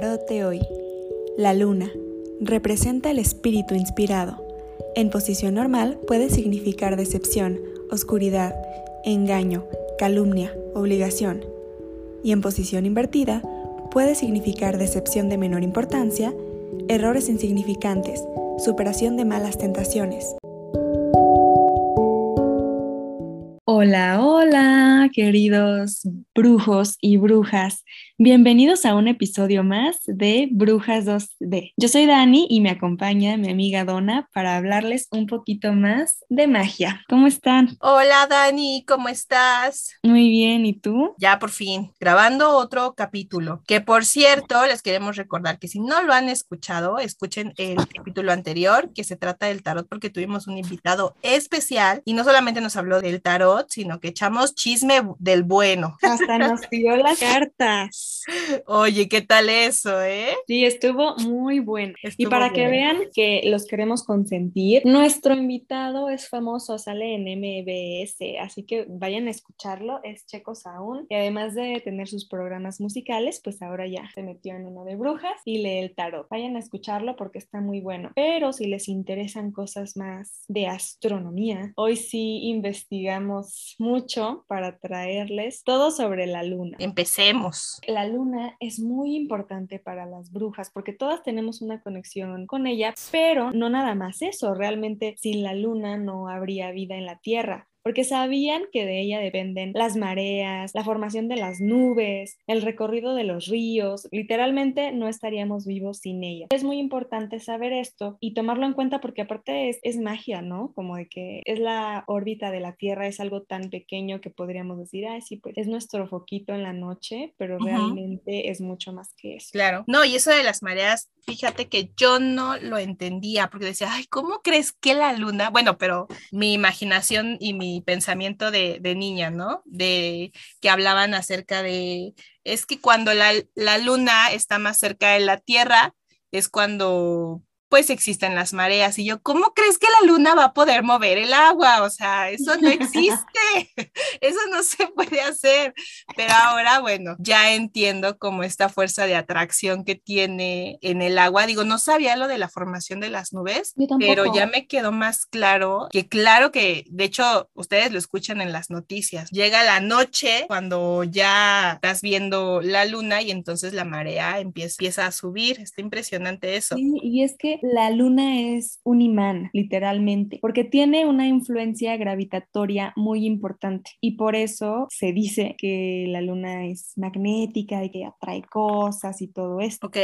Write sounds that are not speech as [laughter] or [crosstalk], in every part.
Tarot de hoy. La luna representa el espíritu inspirado. En posición normal puede significar decepción, oscuridad, engaño, calumnia, obligación. Y en posición invertida puede significar decepción de menor importancia, errores insignificantes, superación de malas tentaciones. Hola, hola, queridos brujos y brujas. Bienvenidos a un episodio más de Brujas 2D. Yo soy Dani y me acompaña mi amiga Donna para hablarles un poquito más de magia. ¿Cómo están? Hola Dani, ¿cómo estás? Muy bien, ¿y tú? Ya por fin, grabando otro capítulo. Que por cierto, les queremos recordar que si no lo han escuchado, escuchen el capítulo anterior que se trata del tarot porque tuvimos un invitado especial y no solamente nos habló del tarot, sino que echamos chisme del bueno. Hasta nos dio las cartas. [laughs] [laughs] Oye, ¿qué tal eso, eh? Sí, estuvo muy bueno. y para que vean que los queremos consentir, nuestro invitado es famoso, sale en MBS, así que vayan a escucharlo, es Checo Saúl, y además de tener sus programas musicales, pues ahora ya se metió en uno de brujas y lee el tarot. Vayan a escucharlo porque está muy bueno. Pero si les interesan cosas más de astronomía, hoy sí investigamos mucho para traerles todo sobre la luna. Empecemos la luna es muy importante para las brujas porque todas tenemos una conexión con ella, pero no nada más eso, realmente sin la luna no habría vida en la Tierra porque sabían que de ella dependen las mareas, la formación de las nubes, el recorrido de los ríos, literalmente no estaríamos vivos sin ella. Es muy importante saber esto y tomarlo en cuenta porque aparte es, magia, ¿no? Como de que es la órbita de la Tierra, es algo tan pequeño que podríamos decir, ay, sí, pues es nuestro foquito en la noche, pero realmente es mucho más que eso. Claro, no, y eso de las mareas, fíjate que yo no lo entendía porque decía, ay, ¿cómo crees que la luna? Bueno, pero mi imaginación y mi pensamiento de, niña, ¿no? De que hablaban acerca de, es que cuando la, la luna está más cerca de la Tierra, es cuando pues existen las mareas. Y yo, ¿cómo crees que la luna va a poder mover el agua? O sea, eso no [laughs] existe, [laughs] eso no se puede hacer. Pero ahora, bueno, ya entiendo como esta fuerza de atracción que tiene en el agua. Digo, no sabía lo de la formación de las nubes, pero ya me quedó más claro que claro que, de hecho, ustedes lo escuchan en las noticias. Llega la noche cuando ya estás viendo la luna y entonces la marea empieza, empieza a subir. Está impresionante eso. Sí, y es que la luna es un imán, literalmente, porque tiene una influencia gravitatoria muy importante y por eso se dice que la luna es magnética y que atrae cosas y todo esto. Ok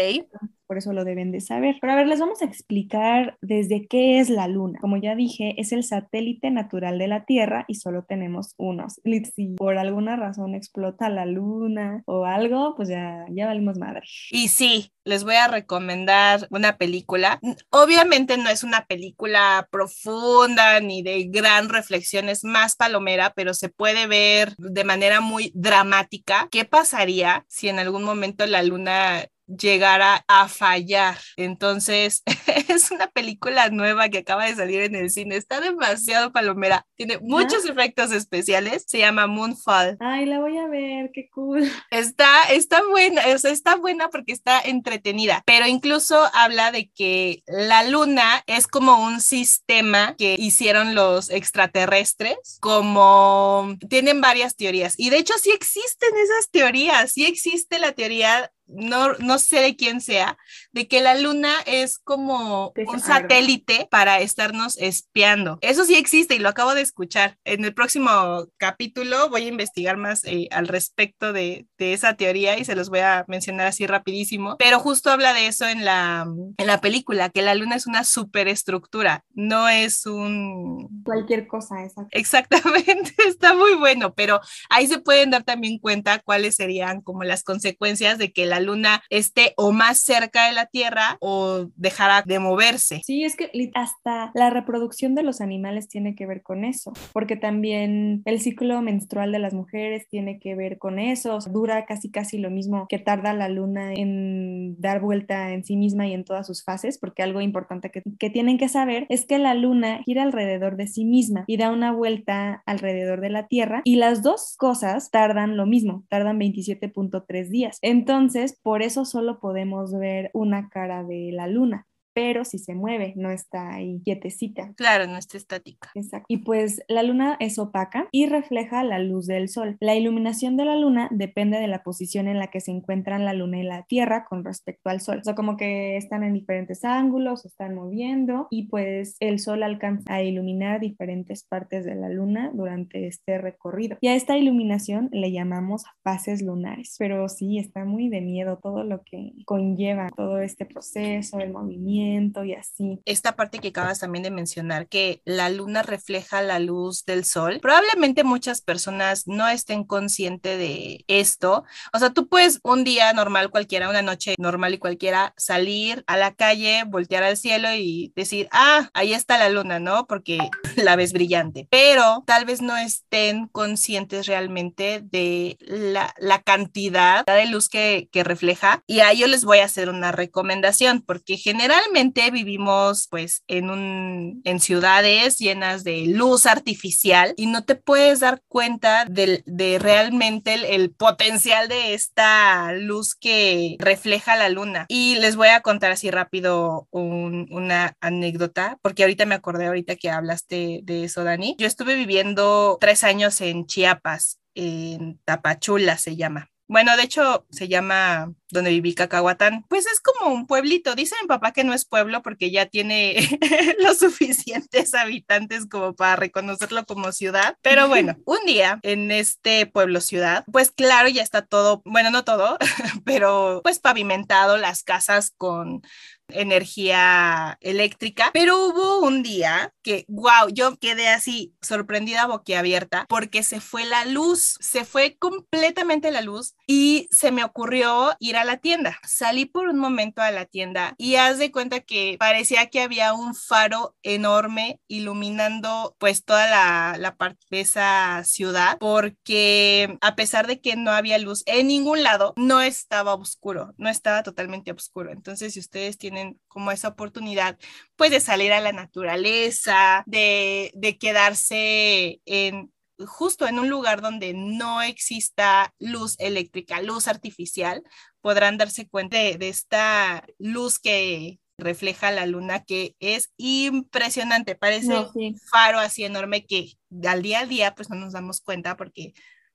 por eso lo deben de saber. Pero a ver, les vamos a explicar desde qué es la Luna. Como ya dije, es el satélite natural de la Tierra y solo tenemos unos. Si por alguna razón explota la Luna o algo, pues ya, ya valimos madre. Y sí, les voy a recomendar una película. Obviamente no es una película profunda ni de gran reflexión, es más palomera, pero se puede ver de manera muy dramática qué pasaría si en algún momento la luna llegara a fallar. Entonces, [laughs] es una película nueva que acaba de salir en el cine. Está demasiado palomera. Tiene muchos efectos especiales. Se llama Moonfall. Ay, la voy a ver, qué cool. [laughs] Está, está buena, o sea, está buena porque está entretenida, pero incluso habla de que la luna es como un sistema que hicieron los extraterrestres, como tienen varias teorías. Y de hecho sí existen esas teorías, sí existe la teoría no, no sé de quién sea, de que la luna es como un satélite para estarnos espiando. Eso sí existe y lo acabo de escuchar. En el próximo capítulo voy a investigar más eh, al respecto de, esa teoría y se los voy a mencionar así rapidísimo. Pero justo habla de eso en la, en la película, que la luna es una superestructura, no es un... Cualquier cosa, Exactamente, [laughs] está muy bueno, pero ahí se pueden dar también cuenta cuáles serían como las consecuencias de que la luna esté o más cerca de la Tierra o dejará de moverse. Sí, es que hasta la reproducción de los animales tiene que ver con eso, porque también el ciclo menstrual de las mujeres tiene que ver con eso, dura casi casi lo mismo que tarda la luna en dar vuelta en sí misma y en todas sus fases, porque algo importante que, que tienen que saber es que la luna gira alrededor de sí misma y da una vuelta alrededor de la Tierra y las dos cosas tardan lo mismo, tardan 27.3 días. Entonces, Por eso solo podemos ver una cara de la luna pero si se mueve, no está ahí quietecita. Claro, no está estática. Exacto. Y pues la luna es opaca y refleja la luz del sol. La iluminación de la luna depende de la posición en la que se encuentran la luna y la tierra con respecto al sol. O sea, como que están en diferentes ángulos, están moviendo y pues el sol alcanza a iluminar diferentes partes de la luna durante este recorrido. Y a esta iluminación le llamamos fases lunares. Pero sí, está muy de miedo todo lo que conlleva todo este proceso, el movimiento y así. Esta parte que acabas también de mencionar, que la luna refleja la luz del sol, probablemente muchas personas no estén conscientes de esto. O sea, tú puedes un día normal cualquiera, una noche normal y cualquiera, salir a la calle, voltear al cielo y decir, ah, ahí está la luna, ¿no? Porque [laughs] la ves brillante. Pero tal vez no estén conscientes realmente de la, la cantidad de luz que, que refleja. Y a ello les voy a hacer una recomendación, porque generalmente vivimos pues en, un, en ciudades llenas de luz artificial y no te puedes dar cuenta de, de realmente el, potencial de esta luz que refleja la luna. Y les voy a contar así rápido una anécdota, porque ahorita me acordé, ahorita que hablaste de eso, Dani. Yo estuve viviendo tres años en Chiapas, en Tapachula se llama. Bueno, de hecho se llama donde viví Cacahuatán. Pues es como un pueblito. Dice mi papá que no es pueblo porque ya tiene [laughs] los suficientes habitantes como para reconocerlo como ciudad. Pero bueno, [laughs] un día en este pueblo ciudad, pues claro, ya está todo, bueno, no todo, [laughs] pero pues pavimentado las casas con energía eléctrica, pero hubo un día que, wow, yo quedé así sorprendida, boquiabierta, porque se fue la luz, se fue completamente la luz y se me ocurrió ir a la tienda. Salí por un momento a la tienda y haz de cuenta que parecía que había un faro enorme iluminando pues toda la, la parte de esa ciudad, porque a pesar de que no había luz en ningún lado, no estaba oscuro, no estaba totalmente oscuro. Entonces, si ustedes tienen como esa oportunidad, pues de salir a la naturaleza, de, de quedarse en, justo en un lugar donde no exista luz eléctrica, luz artificial, podrán darse cuenta de, de, esta luz que refleja la luna, que es impresionante, parece un faro así enorme que al día a día pues no nos damos cuenta porque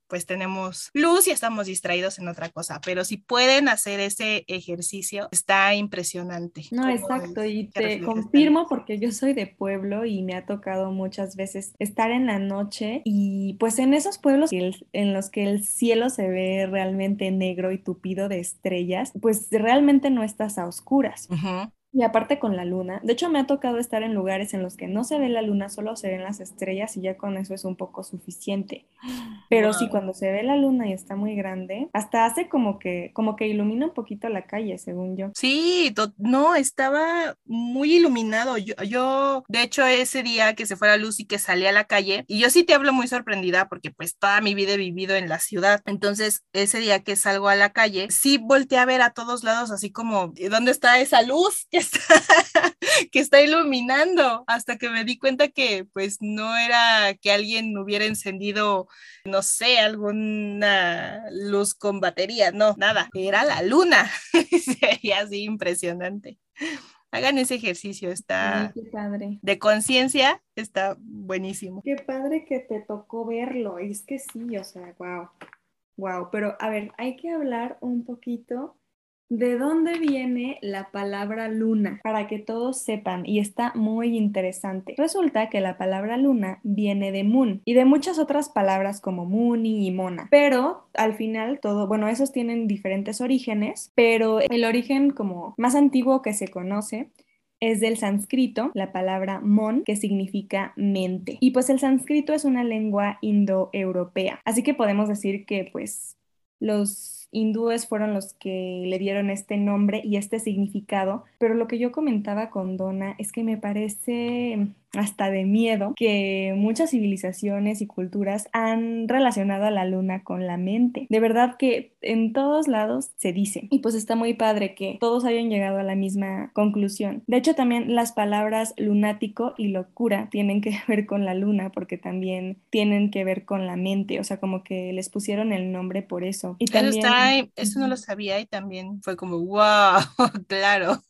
pues tenemos luz y estamos distraídos en otra cosa, pero si pueden hacer ese ejercicio, está impresionante. No, exacto, y te confirmo porque yo soy de pueblo y me ha tocado muchas veces estar en la noche y pues en esos pueblos en los que el cielo se ve realmente negro y tupido de estrellas, pues realmente no estás a oscuras. Y aparte con la luna, de hecho me ha tocado estar en lugares en los que no se ve la luna, solo se ven las estrellas y ya con eso es un poco suficiente. Pero sí, cuando se ve la luna y está muy grande, hasta hace como que, como que ilumina un poquito la calle, según yo. Sí, no, estaba muy iluminado. Yo, yo, de hecho, ese día que se fue la luz y que salí a la calle, y yo sí te hablo muy sorprendida porque pues toda mi vida he vivido en la ciudad. Entonces, ese día que salgo a la calle, sí volteé a ver a todos lados así como, ¿dónde está esa luz? [laughs] que está iluminando, hasta que me di cuenta que pues no era que alguien hubiera encendido, no sé, alguna luz con batería, no, nada, era la luna. [laughs] Sería así impresionante. Hagan ese ejercicio, está padre. de conciencia, está buenísimo. Qué padre que te tocó verlo, es que sí, o sea, wow, wow, pero a ver, hay que hablar un poquito ¿De dónde viene la palabra luna? Para que todos sepan, y está muy interesante. Resulta que la palabra luna viene de moon y de muchas otras palabras como muni y mona. Pero al final todo, bueno, esos tienen diferentes orígenes, pero el origen como más antiguo que se conoce es del sánscrito, la palabra mon, que significa mente. Y pues el sánscrito es una lengua indoeuropea. Así que podemos decir que pues los hindúes fueron los que le dieron este nombre y este significado, pero lo que yo comentaba con Donna es que me parece hasta de miedo que muchas civilizaciones y culturas han relacionado a la luna con la mente. De verdad que en todos lados se dice. Y pues está muy padre que todos hayan llegado a la misma conclusión. De hecho, también las palabras lunático y locura tienen que [laughs] ver con la luna porque también tienen que ver con la mente. O sea, como que les pusieron el nombre por eso. Y también... Eso, eso no lo sabía y también fue como, wow, [laughs] claro.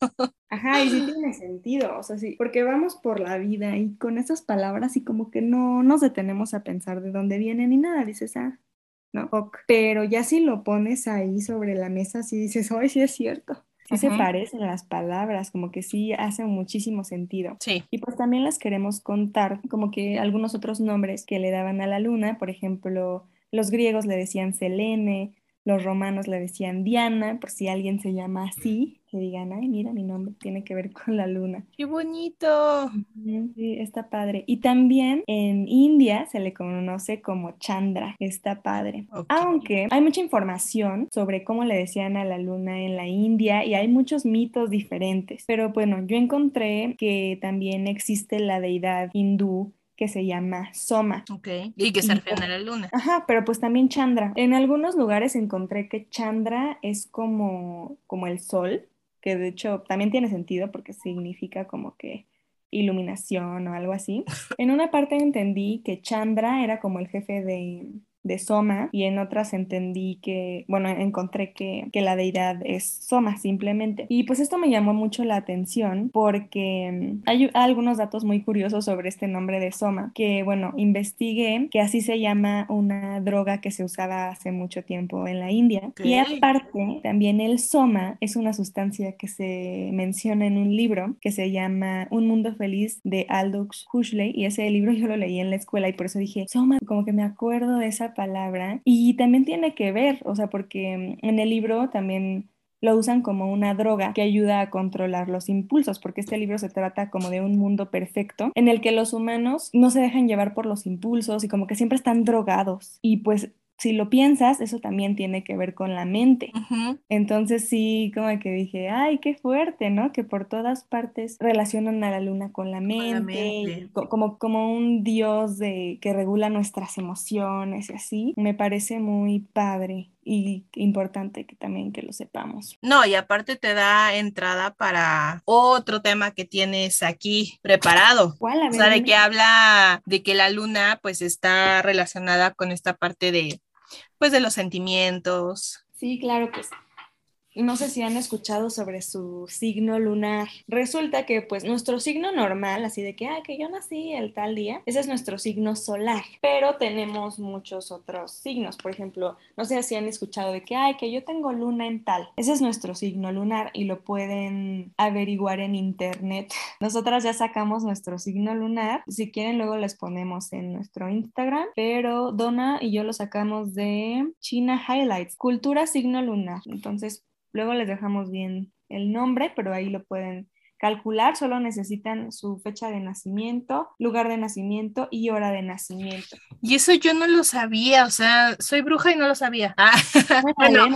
Ajá, y sí [gasps] tiene sentido, o sea, sí, porque vamos por la vida y con esas palabras y como que no nos detenemos a pensar de dónde vienen ni nada, dices, ah, no, ok. Pero ya si lo pones ahí sobre la mesa, sí dices, ay, sí es cierto. Sí se parecen las palabras, como que sí hacen muchísimo sentido. Sí. Y pues también las queremos contar, como que algunos otros nombres que le daban a la luna, por ejemplo, los griegos le decían Selene, los romanos le decían Diana, por si alguien se llama así, que digan, ay, mira, mi nombre tiene que ver [laughs] con la luna. ¡Qué bonito! Sí, está padre. Y también en India se le conoce como Chandra, está padre. Aunque hay mucha información sobre cómo le decían a la luna en la India y hay muchos mitos diferentes. Pero bueno, yo encontré que también existe la deidad hindú que se llama Soma. Ok, y que se refiere a la luna. Ajá, pero pues también Chandra. En algunos lugares encontré que Chandra es como, como el sol, que de hecho también tiene sentido porque significa como que iluminación o algo así. [laughs] En una parte entendí que Chandra era como el jefe de, de Soma y en otras entendí que, bueno, encontré que, que, la deidad es Soma simplemente. Y pues esto me llamó mucho la atención porque mm, hay algunos datos muy curiosos sobre este nombre de Soma, que bueno, investigué que así se llama una droga que se usaba hace mucho tiempo en la India. Y aparte, también el Soma es una sustancia que se menciona en un libro que se llama Un Mundo Feliz de Aldous Huxley y ese libro [laughs] yo lo leí en la escuela y por eso dije, Soma, como que me acuerdo de esa palabra y también tiene que ver, o sea, porque mm, en el libro también lo usan como una droga que ayuda a controlar los impulsos, porque este libro se trata como de un mundo perfecto en el que los humanos no se dejan llevar por los impulsos y como que siempre están drogados. Y pues si lo piensas, eso también tiene que ver con la mente. Entonces sí, como que dije, ay, qué fuerte, ¿no? Que por todas partes relacionan a la luna con la mente, como, como un dios de, que regula nuestras emociones y así. Me parece muy padre y importante que también que lo sepamos. No, y aparte te da entrada para otro tema que tienes aquí preparado. ¿Cuál? O sea, de que habla de que la luna pues está relacionada con esta parte de pues de los sentimientos. Sí, claro, pues no sé si han escuchado sobre su signo lunar. Resulta que pues nuestro signo normal, así de que, ay, que yo nací el tal día, ese es nuestro signo solar, pero tenemos muchos otros signos. Por ejemplo, no sé si han escuchado de que, ay, que yo tengo luna en tal. Ese es nuestro signo lunar y lo pueden averiguar en internet. [laughs] Nosotras ya sacamos nuestro signo lunar. Si quieren, luego les ponemos en nuestro Instagram, pero Donna y yo lo sacamos de China Highlights, cultura signo lunar. Entonces, Luego les dejamos bien el nombre, pero ahí lo pueden calcular. Solo necesitan su fecha de nacimiento, lugar de nacimiento y hora de nacimiento. Y eso yo no lo sabía, o sea, soy bruja y no lo sabía. Ah, [laughs] bueno,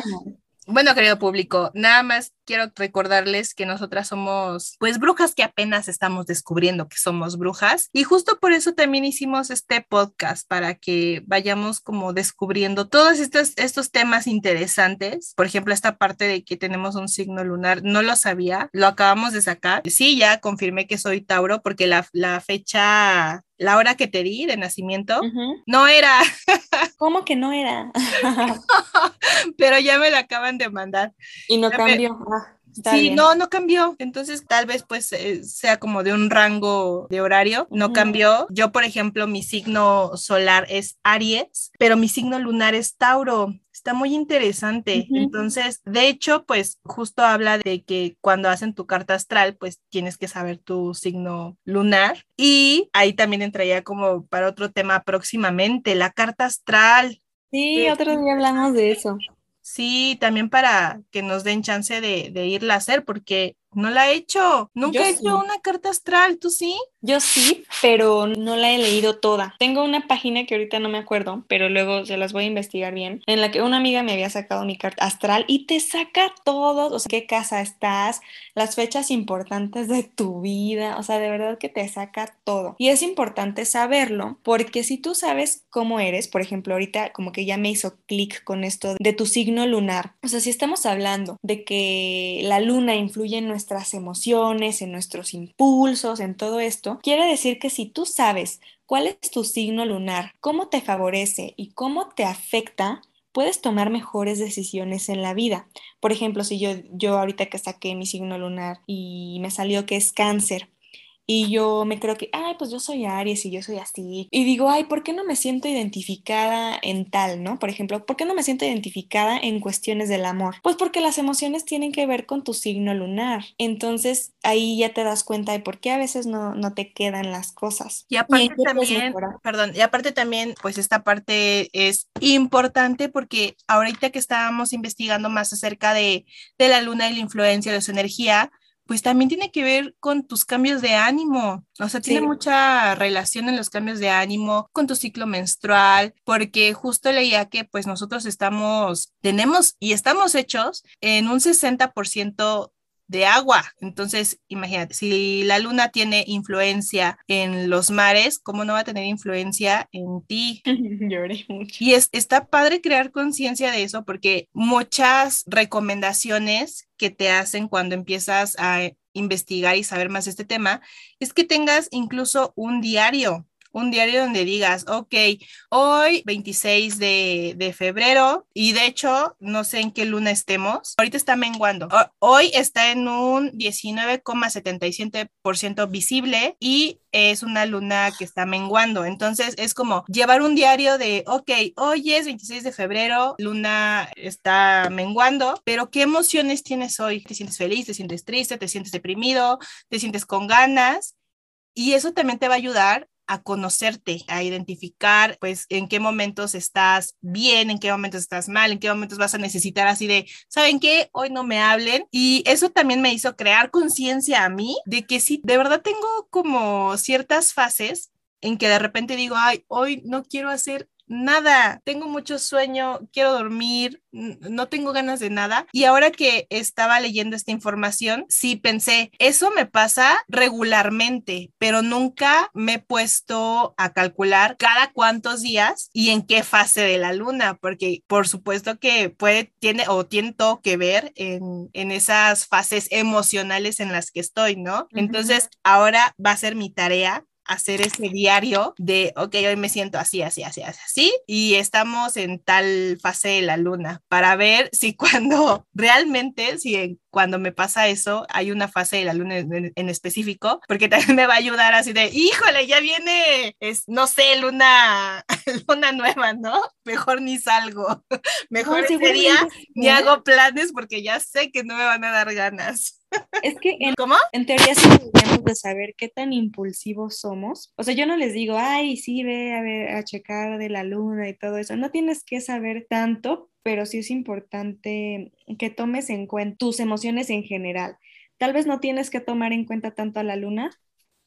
bueno, querido público, nada más quiero recordarles que nosotras somos pues brujas que apenas estamos descubriendo que somos brujas y justo por eso también hicimos este podcast para que vayamos como descubriendo todos estos, estos temas interesantes. Por ejemplo, esta parte de que tenemos un signo lunar, no lo sabía, lo acabamos de sacar. Sí, ya confirmé que soy Tauro porque la, la fecha la hora que te di de nacimiento, no era. [laughs] ¿Cómo que no era? [laughs] Pero ya me la acaban de mandar. Y no cambió. Ah, sí, no, no cambió. Entonces tal vez pues eh, sea como de un rango de horario, no cambió. Yo, por ejemplo, mi signo solar es Aries, pero mi signo lunar es Tauro está muy interesante. Entonces, de hecho, pues justo habla de que cuando hacen tu carta astral, pues tienes que saber tu signo lunar. Y ahí también entraría como para otro tema próximamente, la carta astral. Sí, otro día hablamos de eso. Sí, también para que nos den chance de, de irla a hacer, porque no la he hecho. Nunca he hecho una carta astral, ¿tú sí? Yo sí, pero no la he leído toda. Tengo una página que ahorita no me acuerdo, pero luego se las voy a investigar bien, en la que una amiga me había sacado mi carta astral y te saca todo, o sea, qué casa estás, las fechas importantes de tu vida, o sea, de verdad que te saca todo. Y es importante saberlo porque si tú sabes cómo eres, por ejemplo, ahorita como que ya me hizo clic con esto de tu signo lunar, o sea, si estamos hablando de que la luna influye en nuestras emociones, en nuestros impulsos, en todo esto, quiere decir que si tú sabes cuál es tu signo lunar, cómo te favorece y cómo te afecta, puedes tomar mejores decisiones en la vida. Por ejemplo, si yo, yo ahorita que saqué mi signo lunar y me salió que es cáncer, y yo me creo que, ay, pues yo soy Aries y yo soy así. Y digo, ay, ¿por qué no me siento identificada en tal, no? Por ejemplo, ¿por qué no me siento identificada en cuestiones del amor? Pues porque las emociones tienen que ver con tu signo lunar. Entonces ahí ya te das cuenta de por qué a veces no, no te quedan las cosas. Y aparte también, perdón, y aparte también, pues esta parte es importante porque ahorita que estábamos investigando más acerca de, de la luna y la influencia de su energía, pues también tiene que ver con tus cambios de ánimo. O sea, tiene mucha relación en los cambios de ánimo con tu ciclo menstrual, porque justo leía que pues nosotros estamos, tenemos y estamos hechos en un 60% de agua. Entonces, imagínate, si la luna tiene influencia en los mares, ¿cómo no va a tener influencia en ti? [laughs] Lloré mucho. Y es, está padre crear conciencia de eso porque muchas recomendaciones que te hacen cuando empiezas a investigar y saber más de este tema es que tengas incluso un diario un diario donde digas, ok, hoy 26 de, febrero y de hecho no sé en qué luna estemos, ahorita está menguando, hoy está en un 19,77% visible y es una luna que está menguando. Entonces es como llevar un diario de, ok, hoy es 26 de febrero, luna está menguando, pero ¿qué emociones tienes hoy? ¿Te sientes feliz? ¿Te sientes triste? ¿Te sientes deprimido? ¿Te sientes con ganas? Y eso también te va a ayudar a conocerte, a identificar, pues, en qué momentos estás bien, en qué momentos estás mal, en qué momentos vas a necesitar así de, ¿saben qué? Hoy no me hablen. Y eso también me hizo crear conciencia a mí de que sí, de verdad tengo como ciertas fases en que de repente digo, ay, hoy no quiero hacer nada, tengo mucho sueño, quiero dormir, no tengo ganas de nada. Y ahora que estaba leyendo esta información, sí pensé, eso me pasa regularmente, pero nunca me he puesto a calcular cada cuántos días y en qué fase de la luna, porque por supuesto que puede, tiene o tiene todo que ver en, en esas fases emocionales en las que estoy, ¿no? Entonces, ahora va a ser mi tarea hacer ese diario de, ok, hoy me siento así, así, así, así, así, y estamos en tal fase de la luna, para ver si [laughs] cuando realmente, si cuando me pasa eso, hay una fase de la luna en, específico, porque [laughs] también me va a ayudar así de, híjole, ya viene, es, no sé, luna, [laughs] luna nueva, ¿no? Mejor ni salgo, [laughs] mejor ese día ni hago planes porque ya sé que no me van a dar ganas. Es que en, ¿Cómo? en teoría sí deberíamos de saber qué tan impulsivos somos. O sea, yo no les digo, ay, sí, ve a ver, a checar de la luna y todo eso. No tienes que saber tanto, pero sí es importante que tomes en cuenta tus emociones en general. Tal vez no tienes que tomar en cuenta tanto a la luna,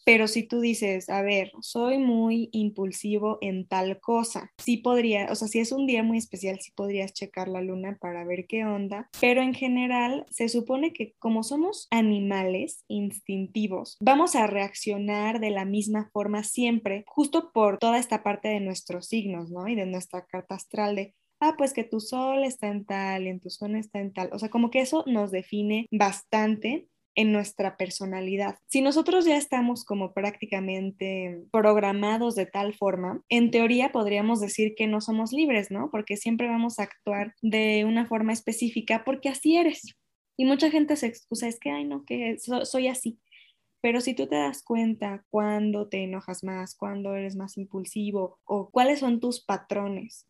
pero si tú dices, a ver, soy muy impulsivo en tal cosa, sí podría, o sea, si es un día muy especial, sí podrías checar la luna para ver qué onda, pero en general se supone que como somos animales instintivos, vamos a reaccionar de la misma forma siempre, justo por toda esta parte de nuestros signos, ¿no? Y de nuestra carta astral de ah, pues que tu sol está en tal y en tu zona está en tal. O sea, como que eso nos define bastante en nuestra personalidad. Si nosotros ya estamos como prácticamente programados de tal forma, en teoría podríamos decir que no somos libres, ¿no? Porque siempre vamos a actuar de una forma específica porque así eres. Y mucha gente se excusa, es que, ay, no, que soy así. Pero si tú te das cuenta cuándo te enojas más, cuándo eres más impulsivo o cuáles son tus patrones,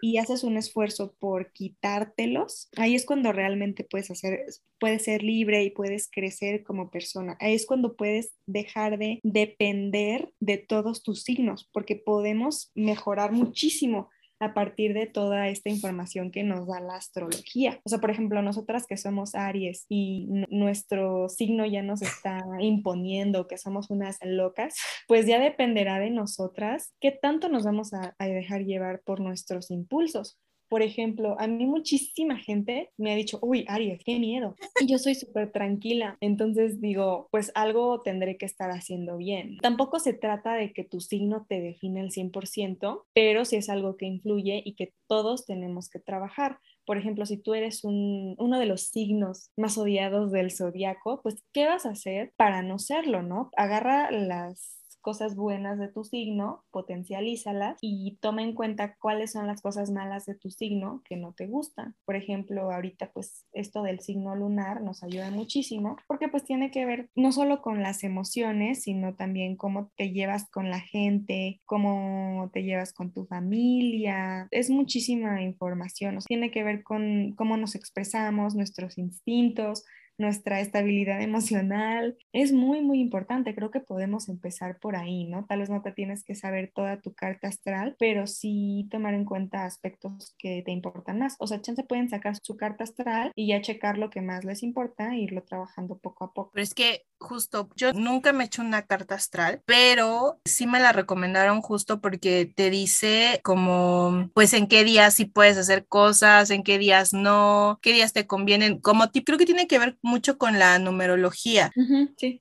y haces un esfuerzo por quitártelos, ahí es cuando realmente puedes hacer, puedes ser libre y puedes crecer como persona. Ahí es cuando puedes dejar de depender de todos tus signos, porque podemos mejorar muchísimo a partir de toda esta información que nos da la astrología. O sea, por ejemplo, nosotras que somos Aries y nuestro signo ya nos está imponiendo que somos unas locas, [laughs] pues ya dependerá de nosotras qué tanto nos vamos a, a dejar llevar por nuestros impulsos. Por ejemplo, a mí muchísima gente me ha dicho, uy, Aries, qué miedo. Y yo soy súper tranquila. Entonces digo, pues algo tendré que estar haciendo bien. Tampoco se trata de que tu signo te define el 100%, pero sí es algo que influye y que todos tenemos que trabajar. Por ejemplo, si tú eres uno de los signos más odiados del zodiaco, pues, ¿qué vas a hacer para no serlo, no? Agarra las cosas buenas de tu signo, potencialízalas y toma en cuenta cuáles son las cosas malas de tu signo que no te gustan. Por ejemplo, ahorita pues esto del signo lunar nos ayuda muchísimo porque pues tiene que ver no solo con las emociones, sino también cómo te llevas con la gente, cómo te llevas con tu familia. Es muchísima información, tiene que ver con cómo nos expresamos, nuestros instintos, nuestra estabilidad emocional. Es muy, muy importante. Creo que podemos empezar por ahí, ¿no? Tal vez no te tienes que saber toda tu carta astral, pero sí tomar en cuenta aspectos que te importan más. O sea, chance pueden sacar su carta astral y ya checar lo que más les importa e irlo trabajando poco a poco. Pero es que justo, yo nunca me he hecho una carta astral, pero sí me la recomendaron justo porque te dice como, pues en qué días sí puedes hacer cosas, en qué días no, qué días te convienen. Como creo que tiene que ver mucho con la numerología.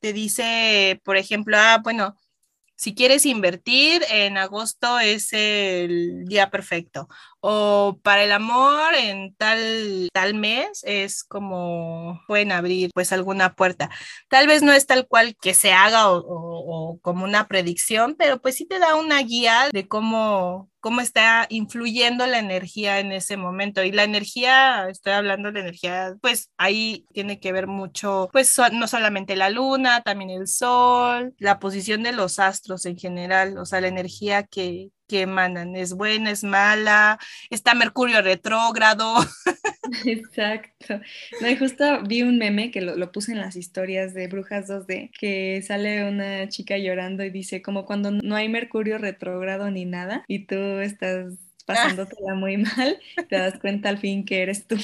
Te dice, por ejemplo, ah, bueno, si quieres invertir, en agosto es el día perfecto. O para el amor, en tal, tal mes es como pueden abrir pues alguna puerta. Tal vez no es tal cual que se haga o, como una predicción, pero pues sí te da una guía de cómo, cómo está influyendo la energía en ese momento. Y la energía, estoy hablando de energía, pues ahí tiene que ver mucho, pues no solamente la luna, también el sol, la posición de los astros en general, o sea, la energía que, que emanan, es buena, es mala, está Mercurio retrógrado. [laughs] [laughs] Exacto. No, y justo vi un meme que lo, lo, puse en las historias de Brujas 2D, que sale una chica llorando y dice como cuando no hay Mercurio retrógrado ni nada y tú estás pasándotela muy mal, te das cuenta al fin que eres tú.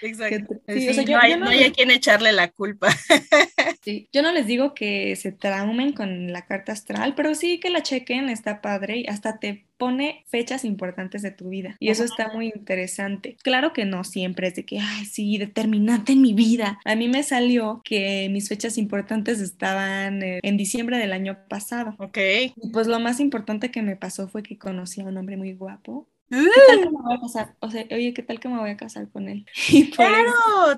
Exacto. no, hay, no, hay, a quien echarle la culpa. [laughs] Sí, yo no les digo que se traumen con la carta astral, pero sí que la chequen, está padre y hasta te pone fechas importantes de tu vida. Y eso está muy interesante. Claro que no siempre es de que, ay, sí, determinante en mi vida. A mí me salió que mis fechas importantes estaban eh, en diciembre del año pasado. Ok. Y pues lo más importante que me pasó fue que conocí a un hombre muy guapo ¿Qué tal que me voy a casar? O sea, oye, ¿qué tal que me voy a casar con él? [laughs] claro,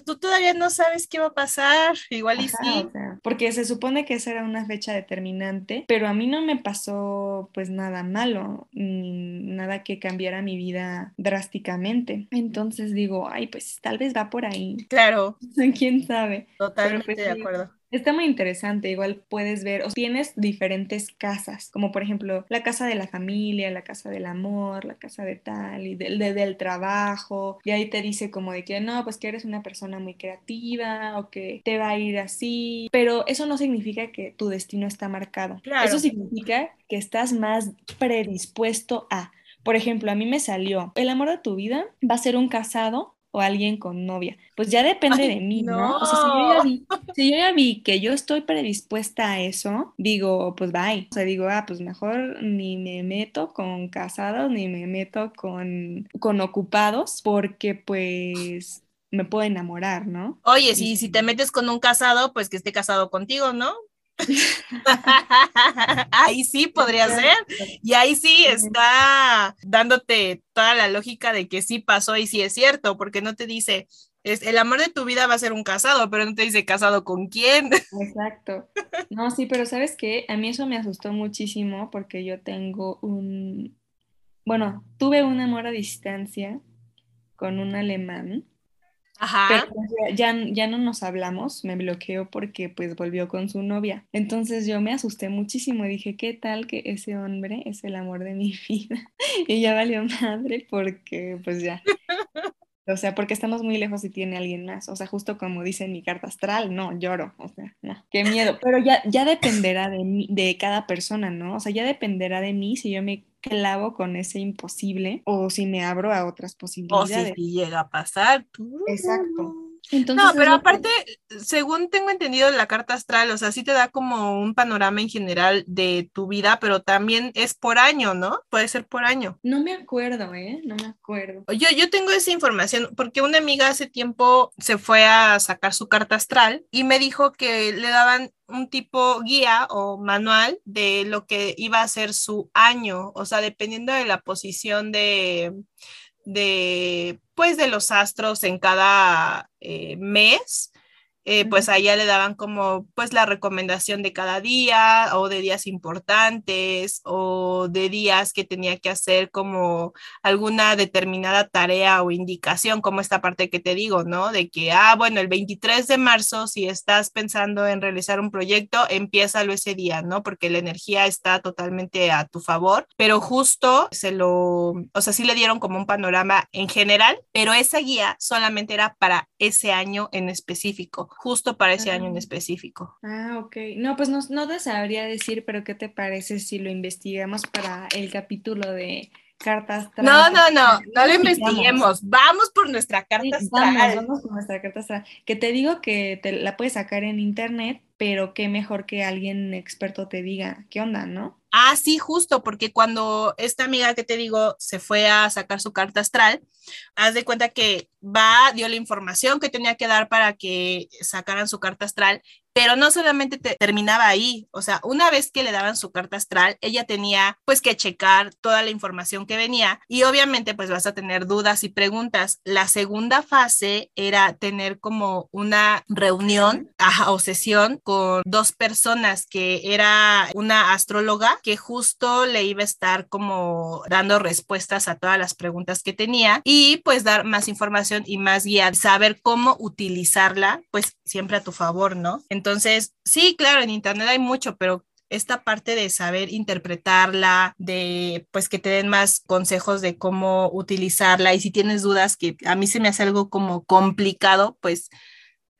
tú todavía no sabes qué va a pasar, igual y sí. porque se supone que esa era una fecha determinante, pero a mí no me pasó pues nada malo, nada que cambiara mi vida drásticamente. Entonces digo, ay, pues tal vez va por ahí. Claro. [laughs] ¿Quién sabe? Totalmente pues de acuerdo. Está muy interesante, igual puedes ver, o tienes diferentes casas, como por ejemplo la casa de la familia, la casa del amor, la casa de tal, y del, del trabajo, y ahí te dice como de que no, pues que eres una persona muy creativa o que te va a ir así, pero eso no significa que tu destino está marcado. Eso significa que estás más predispuesto a... Por ejemplo, a mí me salió, el amor de tu vida va a ser un casado o alguien con novia. Pues ya depende de mí, ¿no? O sea, si yo, ya vi, si yo, ya vi, que yo estoy predispuesta a eso, digo, pues bye. O sea, digo, ah, pues mejor ni me meto con casados, ni me meto con, con ocupados, porque pues me puedo enamorar, ¿no? Oye, si, si te metes con un casado, pues que esté casado contigo, ¿no? [laughs] ahí sí podría ser. Y ahí sí está dándote toda la lógica de que sí pasó y sí es cierto, porque no te dice, es, el amor de tu vida va a ser un casado, pero no te dice casado con quién. Exacto. No, sí, pero sabes que a mí eso me asustó muchísimo porque yo tengo un, bueno, tuve un amor a distancia con un alemán Ajá. Pero ya, ya no nos hablamos, me bloqueó porque pues volvió con su novia. Entonces yo me asusté muchísimo y dije, ¿qué tal que ese hombre es el amor de mi [laughs] vida? y ya valió madre porque pues ya. O sea, porque estamos muy lejos y tiene alguien más. O sea, justo como dice mi carta astral, no, lloro. O sea, no, qué miedo. Pero ya, ya dependerá de, mí, de cada persona, ¿no? O sea, ya dependerá de mí si yo me clavo con ese imposible o si me abro a otras posibilidades. O si, llega a pasar. Exacto no, pero aparte, según tengo entendido la carta astral, o sea, sí te da como un panorama en general de tu vida, pero también es por año, ¿no? Puede ser por año. No me acuerdo, ¿eh? No me acuerdo. Yo, yo tengo esa información porque una amiga hace tiempo se fue a sacar su carta astral y me dijo que le daban un tipo guía o manual de lo que iba a ser su año, o sea, dependiendo de la posición de de, pues, de los astros en cada eh, mes, eh, pues allá le daban como pues la recomendación de cada día o de días importantes o de días que tenía que hacer como alguna determinada tarea o indicación, como esta parte que te digo, ¿no? De que, ah, bueno, el 23 de marzo, si estás pensando en realizar un proyecto, empiézalo ese día, ¿no? Porque la energía está totalmente a tu favor, pero justo se lo, o sea, sí le dieron como un panorama en general, pero esa guía solamente era para ese año en específico justo para ese año en ah. específico. Ah, ok. No, pues no, no te sabría decir, pero ¿qué te parece si lo investigamos para el capítulo de cartas astral? No, no, no, no lo investiguemos. Vamos por nuestra carta astral. Vamos, vamos por nuestra carta astral. Que te digo que te la puedes sacar en internet, pero qué mejor que alguien experto te diga qué onda, ¿no? Ah, sí, justo, porque cuando esta amiga que te digo se fue a sacar su carta astral, haz de cuenta que va, dio la información que tenía que dar para que sacaran su carta astral pero no solamente terminaba ahí, o sea, una vez que le daban su carta astral, ella tenía pues que checar toda la información que venía y obviamente pues vas a tener dudas y preguntas. La segunda fase era tener como una reunión o sesión con dos personas que era una astróloga que justo le iba a estar como dando respuestas a todas las preguntas que tenía y pues dar más información y más guía, saber cómo utilizarla pues siempre a tu favor, ¿no? Entonces, sí, claro, en Internet hay mucho, pero esta parte de saber interpretarla, de pues que te den más consejos de cómo utilizarla y si tienes dudas, que a mí se me hace algo como complicado, pues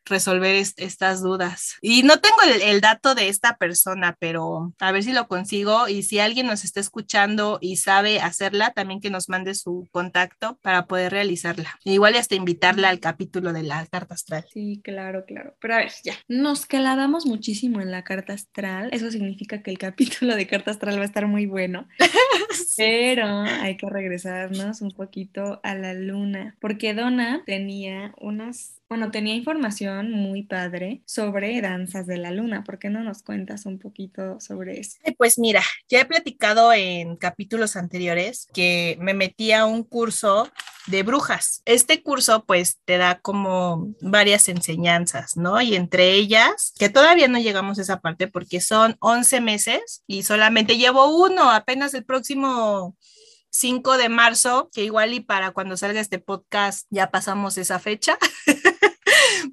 resolver estas dudas. Y no tengo el, dato de esta persona, pero a ver si lo consigo y si alguien nos está escuchando y sabe hacerla, también que nos mande su contacto para poder realizarla. igual hasta invitarla al capítulo de la carta astral. Sí, claro, claro. Pero a ver, ya, nos clavamos muchísimo en la carta astral. Eso significa que el [laughs] capítulo de carta astral va a estar muy bueno. [laughs] Pero hay que regresarnos un poquito a la luna, porque Donna tenía unas bueno, tenía información muy padre sobre danzas de la luna. ¿Por qué no nos cuentas un poquito sobre eso? Pues mira, ya he platicado en capítulos anteriores que me metí a un curso de brujas. Este curso pues te da como varias enseñanzas, ¿no? Y entre ellas, que todavía no llegamos a esa parte porque son 11 meses y solamente llevo uno, apenas el próximo 5 de marzo, que igual y para cuando salga este podcast ya pasamos esa fecha. [laughs]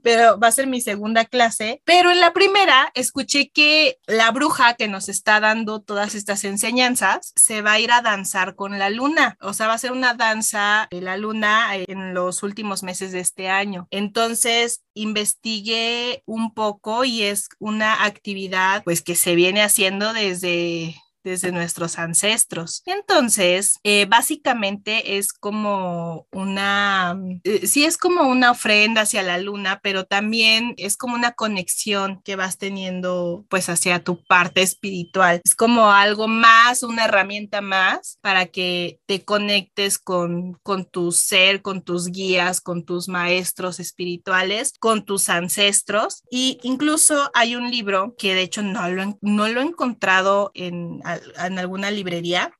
pero va a ser mi segunda clase. Pero en la primera escuché que la bruja que nos está dando todas estas enseñanzas se va a ir a danzar con la luna. O sea, va a ser una danza de la luna en los últimos meses de este año. Entonces, investigué un poco y es una actividad pues que se viene haciendo desde desde nuestros ancestros. Entonces, eh, básicamente es como una, eh, sí es como una ofrenda hacia la luna, pero también es como una conexión que vas teniendo pues hacia tu parte espiritual. Es como algo más, una herramienta más para que te conectes con, con tu ser, con tus guías, con tus maestros espirituales, con tus ancestros. Y incluso hay un libro que de hecho no lo, no lo he encontrado en en alguna librería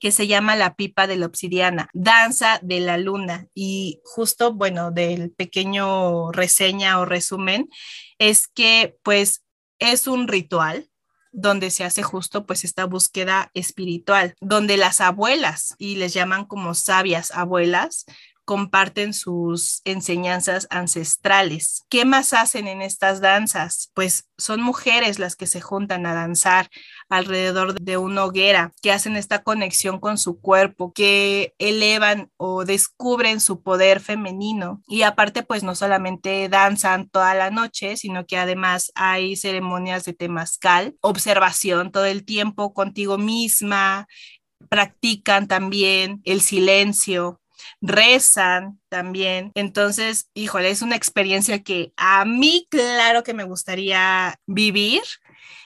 que se llama La pipa de la obsidiana, Danza de la Luna. Y justo, bueno, del pequeño reseña o resumen, es que pues es un ritual donde se hace justo pues esta búsqueda espiritual, donde las abuelas, y les llaman como sabias abuelas, comparten sus enseñanzas ancestrales. ¿Qué más hacen en estas danzas? Pues son mujeres las que se juntan a danzar alrededor de una hoguera, que hacen esta conexión con su cuerpo, que elevan o descubren su poder femenino. Y aparte, pues no solamente danzan toda la noche, sino que además hay ceremonias de temazcal, observación todo el tiempo contigo misma, practican también el silencio, rezan también. Entonces, híjole, es una experiencia que a mí, claro que me gustaría vivir.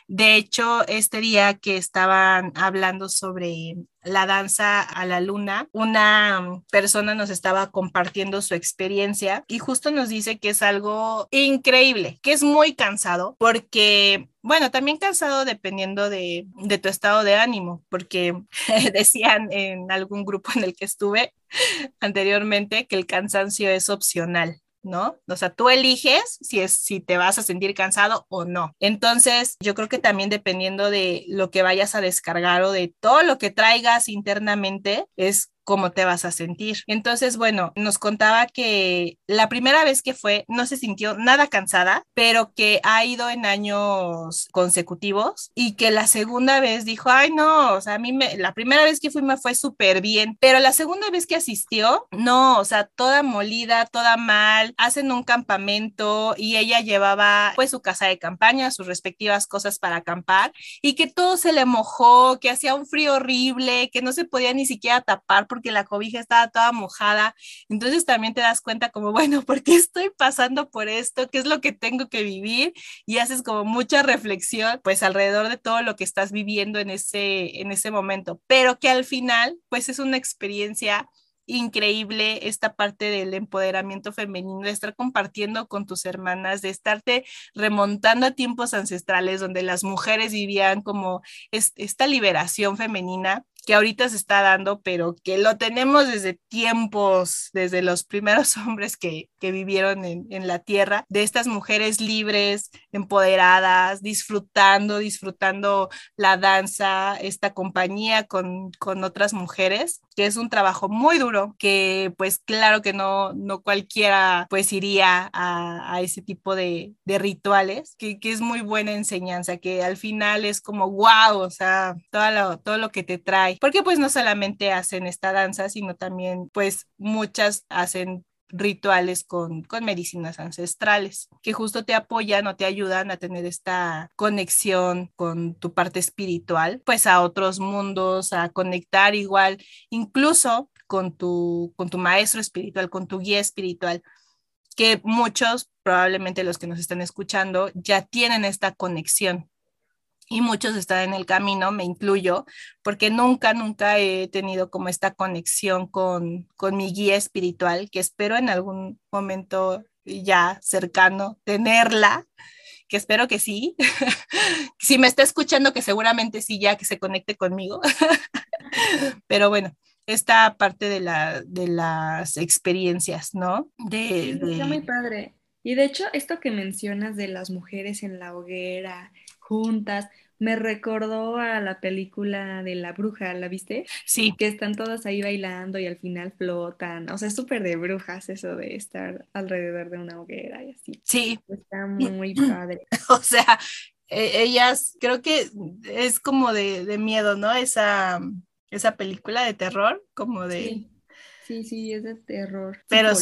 De hecho, este día que estaban hablando sobre la danza a la luna, una persona nos estaba compartiendo su experiencia y justo nos dice que es algo increíble, que es muy cansado porque bueno, también cansado dependiendo de, de, tu estado de ánimo, porque [laughs] decían en algún grupo en el que estuve anteriormente que el cansancio es opcional. ¿No? O sea, tú eliges si es si te vas a sentir cansado o no. Entonces, yo creo que también dependiendo de lo que vayas a descargar o de todo lo que traigas internamente es cómo te vas a sentir. Entonces, bueno, nos contaba que la primera vez que fue no se sintió nada cansada, pero que ha ido en años consecutivos y que la segunda vez dijo, ay no, o sea, a mí me, la primera vez que fui me fue súper bien, pero la segunda vez que asistió, no, o sea, toda molida, toda mal, hacen un campamento y ella llevaba pues su casa de campaña, sus respectivas cosas para acampar y que todo se le mojó, que hacía un frío horrible, que no se podía ni siquiera tapar porque la cobija estaba toda mojada. Entonces también te das cuenta como, bueno, ¿por qué estoy pasando por esto? ¿Qué es lo que tengo que vivir? Y haces como mucha reflexión, pues alrededor de todo lo que estás viviendo en ese, en ese momento, pero que al final, pues es una experiencia increíble esta parte del empoderamiento femenino, de estar compartiendo con tus hermanas, de estarte remontando a tiempos ancestrales donde las mujeres vivían como esta liberación femenina que ahorita se está dando, pero que lo tenemos desde tiempos, desde los primeros [laughs] hombres que, que vivieron en, en, la tierra, de estas mujeres libres, empoderadas, disfrutando, disfrutando la danza, esta compañía con, con otras mujeres, que es un trabajo muy duro, que pues claro que no, no cualquiera pues iría a, a ese tipo de, de rituales, que, que, es muy buena enseñanza, que al final es como wow, o sea, todo lo, todo lo que te trae porque pues no solamente hacen esta danza, sino también pues muchas hacen rituales con, con, medicinas ancestrales que justo te apoyan o te ayudan a tener esta conexión con tu parte espiritual, pues a otros mundos, a conectar igual, incluso con tu, con tu maestro espiritual, con tu guía espiritual, que muchos, probablemente los que nos están escuchando, ya tienen esta conexión y muchos están en el camino, me incluyo, porque nunca, nunca he tenido como esta conexión con, con mi guía espiritual, que espero en algún momento ya cercano tenerla, que espero que sí. [laughs] si me está escuchando, que seguramente sí, ya que se conecte conmigo. [laughs] Pero bueno, esta parte de, la, de las experiencias, ¿no? De, de... muy padre. Y de hecho, esto que mencionas de las mujeres en la hoguera juntas. Me recordó a la película de la bruja, ¿la viste? Sí. Que están todas ahí bailando y al final flotan. O sea, es súper de brujas eso de estar alrededor de una hoguera y así. Sí. Está muy [laughs] padre. o sea, e, ellas creo que es como de, de, miedo, ¿no? Esa, esa película de terror, como de... Sí. Sí, sí, es de terror. Pero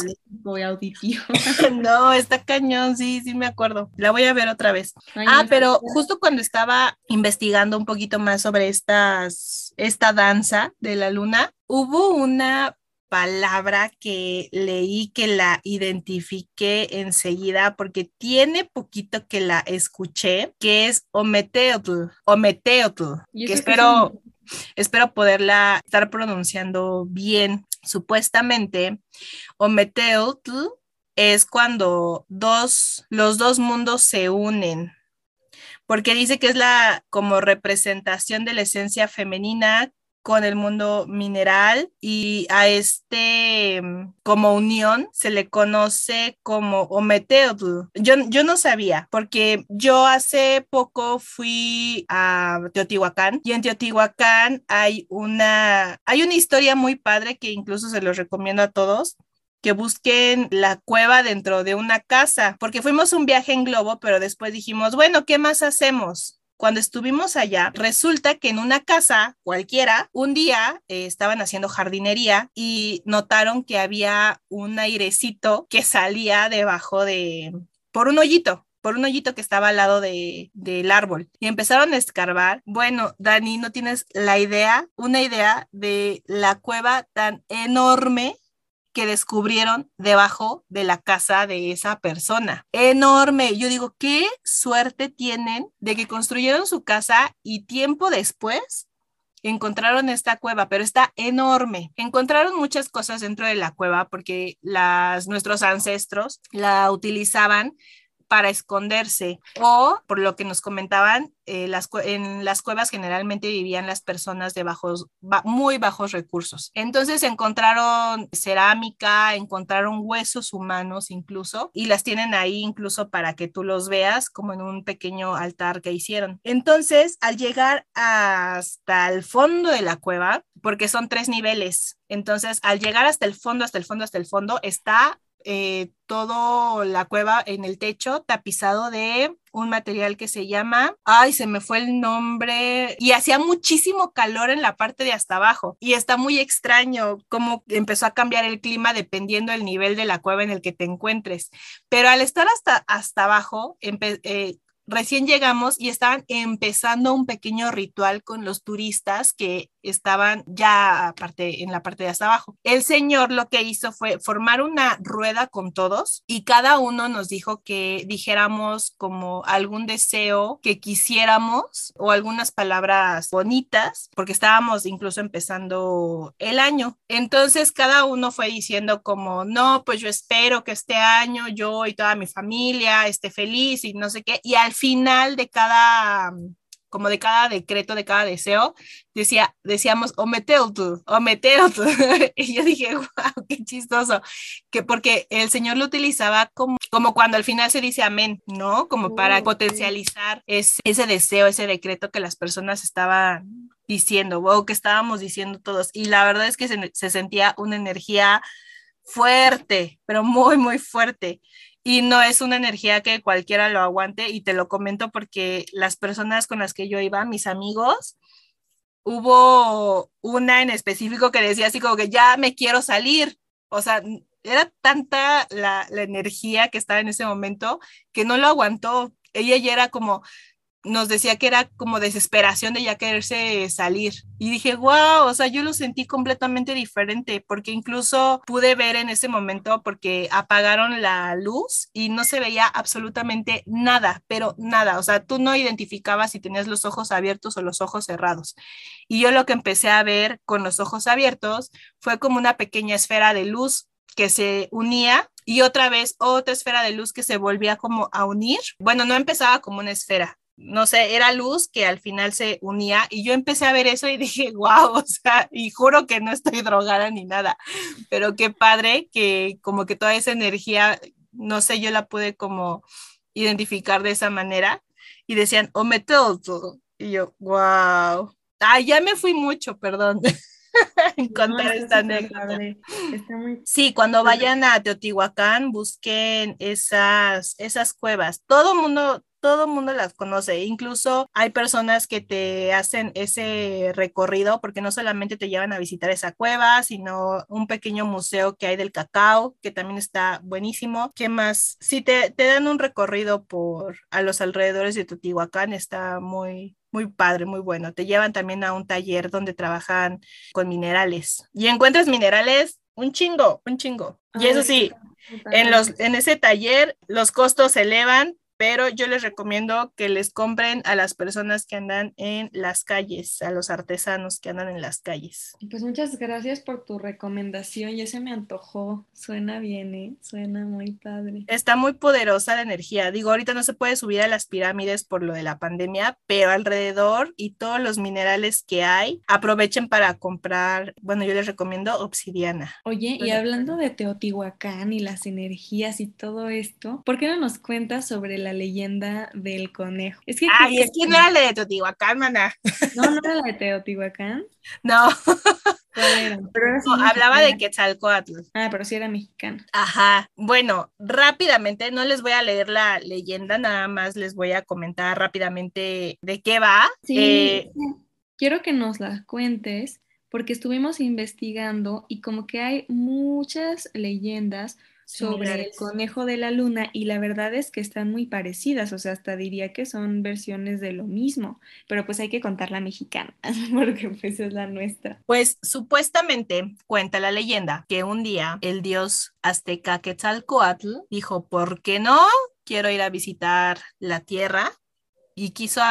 y auditivo. [laughs] no, está cañón, sí, sí me acuerdo. La voy a ver otra vez. ah, pero justo cuando estaba investigando un poquito más sobre estas, esta danza de la luna, hubo una palabra que leí que la identifiqué enseguida porque tiene poquito que la escuché, que es Ometeotl, Ometeotl, que espero, espero poderla estar pronunciando bien supuestamente Ometeotl es cuando dos, los dos mundos se unen, porque dice que es la como representación de la esencia femenina con el mundo mineral y a este mm, como unión se le conoce como Ometeotl. Yo, yo no sabía porque yo hace poco fui a Teotihuacán y en Teotihuacán hay una, hay una historia muy padre que incluso se los recomiendo a todos que busquen la cueva dentro de una casa, porque fuimos un viaje en globo, pero después dijimos, bueno, ¿qué más hacemos? Cuando estuvimos allá, resulta que en una casa cualquiera, un día eh, estaban haciendo jardinería y notaron que había un airecito que salía debajo de, por un hoyito por un hoyito que estaba al lado de, del árbol y empezaron a escarbar. Bueno, Dani, no tienes la idea, una idea de la cueva tan enorme que descubrieron debajo de la casa de esa persona. Enorme. Yo digo, qué suerte tienen de que construyeron su casa y tiempo después encontraron esta cueva, pero está enorme. Encontraron muchas cosas dentro de la cueva porque las, nuestros ancestros la utilizaban para esconderse. O por lo que nos comentaban eh, las, en las cuevas generalmente vivían las personas de bajos muy bajos recursos. Entonces encontraron cerámica encontraron huesos humanos incluso y las tienen ahí incluso para que tú los veas como en un pequeño altar que hicieron. Entonces al llegar hasta el fondo de la cueva porque son tres niveles entonces al llegar hasta el fondo hasta el fondo hasta el fondo está eh, todo la cueva en el techo tapizado de un material que se llama, ay, se me fue el nombre, y hacía muchísimo calor en la parte de hasta abajo, y está muy extraño cómo empezó a cambiar el clima dependiendo del nivel de la cueva en el que te encuentres, pero al estar hasta, hasta abajo, eh, recién llegamos y estaban empezando un pequeño ritual con los turistas que estaban ya aparte en la parte de hasta abajo. El señor lo que hizo fue formar una rueda con todos y cada uno nos dijo que dijéramos como algún deseo que quisiéramos o algunas palabras bonitas porque estábamos incluso empezando el año. Entonces cada uno fue diciendo como, no, pues yo espero que este año yo y toda mi familia esté feliz y no sé qué. Y al final de cada, como de cada decreto, de cada deseo, decía, decíamos, o tú, o tú. [laughs] y yo dije, wow, qué chistoso, que porque el Señor lo utilizaba como, como cuando al final se dice amén, ¿no? Como para potencializar ese, ese deseo, ese decreto que las personas estaban diciendo, o que estábamos diciendo todos. Y la verdad es que se, se sentía una energía fuerte, pero muy, muy fuerte y no es una energía que cualquiera lo aguante y te lo comento porque las personas con las que yo iba, mis amigos, hubo una en específico que decía así como que ya me quiero salir, o sea, era tanta la, la energía que estaba en ese momento que no lo aguantó. Ella ya era como, nos decía que era como desesperación de ya quererse salir. Y dije, wow, o sea, yo lo sentí completamente diferente porque incluso pude ver en ese momento porque apagaron la luz y no se veía absolutamente nada, pero nada, o sea, tú no identificabas si tenías los ojos abiertos o los ojos cerrados. Y yo lo que empecé a ver con los ojos abiertos fue como una pequeña esfera de luz que se unía y otra vez otra esfera de luz que se volvía como a unir. Bueno, no empezaba como una esfera, no sé, era luz que al final se unía y yo empecé a ver eso y [laughs] dije, wow, o sea, y juro que no estoy drogada ni nada, pero qué padre que como que toda esa energía, no sé, yo la pude como identificar de esa manera y decían, o oh, todo y yo, wow, ah, ya me fui mucho, perdón. [laughs] en contar esta anécdota. Sí, cuando vayan a Teotihuacán, busquen esas, esas cuevas. Todo mundo, todo el mundo las conoce, incluso hay personas que te hacen ese recorrido porque no solamente te llevan a visitar esa cueva, sino un pequeño museo que hay del cacao, que también está buenísimo. ¿Qué más? Si te, te dan un recorrido por a los alrededores de Teotihuacán, está muy, muy padre, muy bueno. Te llevan también a un taller donde trabajan con minerales y encuentras minerales un chingo, un chingo. Y eso sí, en, los, en ese taller los costos se elevan pero yo les recomiendo que les compren a las personas que andan en las calles, a los artesanos que andan en las calles. Pues muchas gracias por tu recomendación, ya se me antojó, suena bien, ¿eh? suena muy padre. Está muy poderosa la energía, digo, ahorita no se puede subir a las pirámides por lo de la pandemia, pero alrededor y todos los minerales que hay, aprovechen para comprar, bueno, yo les recomiendo obsidiana. Oye, y hablando de Teotihuacán y las energías y todo esto, ¿por qué no nos cuentas sobre la leyenda del conejo. Es que Ay, es que no era la de Teotihuacán, mana. No, no era la de Teotihuacán. [laughs] No. Pero hablaba de Quetzalcoatl. Ah, pero sí era mexicano. Ajá. Bueno, rápidamente, no les voy a leer la leyenda, nada más les voy a comentar rápidamente de qué va. Sí, eh, quiero que nos la cuentes porque estuvimos investigando y como que hay muchas leyendas sobre el conejo de la luna y la verdad es que están muy parecidas, o sea, hasta diría que son versiones de lo mismo, pero pues hay que contar la mexicana, [laughs] porque pues es la nuestra. Pues supuestamente cuenta la leyenda que un día el dios azteca Quetzalcoatl dijo, ¿por qué no? Quiero ir a visitar la tierra y quiso,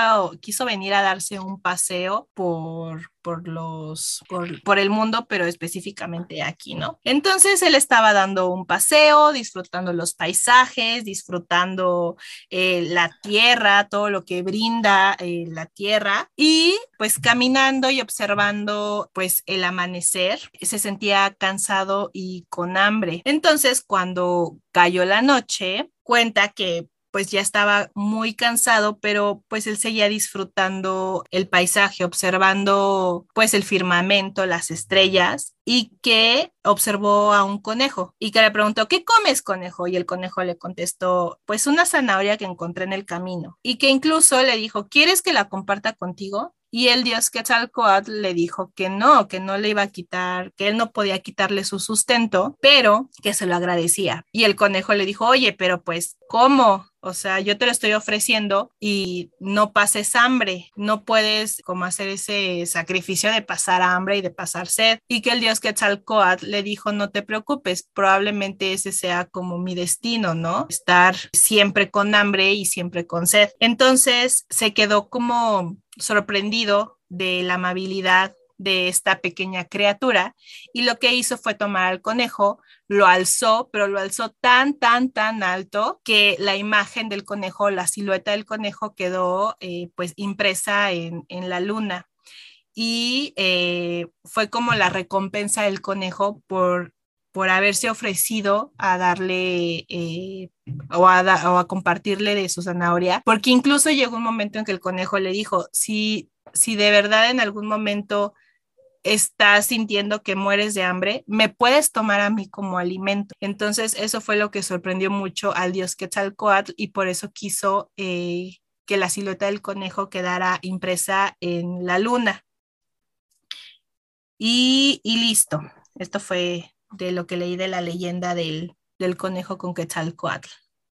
quiso venir a darse un paseo por, por los, por, el mundo, pero específicamente aquí, ¿no? Entonces él estaba dando un paseo, disfrutando los paisajes, disfrutando eh, la tierra, todo lo que brinda eh, la tierra y pues caminando y observando pues el amanecer, se sentía cansado y con hambre. Entonces cuando cayó la noche, cuenta que pues ya estaba muy cansado, pero pues él seguía disfrutando el paisaje, observando pues el firmamento, las estrellas y que observó a un conejo y que le preguntó, ¿qué comes conejo? Y el conejo le contestó, pues una zanahoria que encontré en el camino y que incluso le dijo, ¿quieres que la comparta contigo? Y el dios Quetzalcoatl le dijo que no, que no le iba a quitar, que él no podía quitarle su sustento, pero que se lo agradecía. Y el conejo le dijo, oye, pero pues, ¿cómo? O sea, yo te lo estoy ofreciendo y no pases hambre, no puedes como hacer ese sacrificio de pasar hambre y de pasar sed. Y que el dios Quetzalcoatl le dijo, no te preocupes, probablemente ese sea como mi destino, ¿no? Estar siempre con hambre y siempre con sed. Entonces se quedó como sorprendido de la amabilidad de esta pequeña criatura y lo que hizo fue tomar al conejo, lo alzó, pero lo alzó tan, tan, tan alto que la imagen del conejo, la silueta del conejo quedó eh, pues impresa en, la luna. Y eh, fue como la recompensa del conejo por por haberse ofrecido a darle eh, o, a compartirle de su zanahoria, porque incluso llegó un momento en que el conejo le dijo, si, si de verdad en algún momento estás sintiendo que mueres de hambre, me puedes tomar a mí como alimento. Entonces eso fue lo que sorprendió mucho al dios Quetzalcoatl y por eso quiso eh, que la silueta del conejo quedara impresa en la luna. Y, y listo, esto fue de lo que leí de la leyenda del, del conejo con Quetzalcoatl.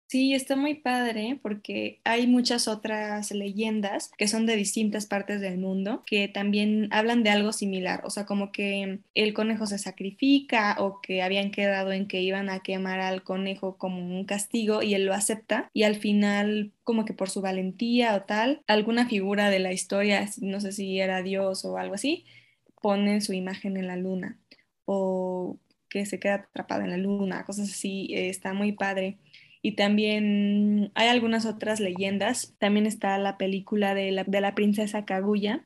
Sí, está muy padre porque hay muchas otras leyendas que son de distintas partes del mundo que también hablan de algo similar, o sea, como que el conejo se sacrifica o que habían quedado en que iban a quemar al conejo como un castigo y él lo acepta. Y al final como que por su valentía o tal, alguna figura de la historia, no sé si era Dios o algo así, ponen su imagen en la luna. O que se queda atrapada en la luna, cosas así, eh, está muy padre. Y también hay algunas otras leyendas. También está la película de la, de la princesa Kaguya,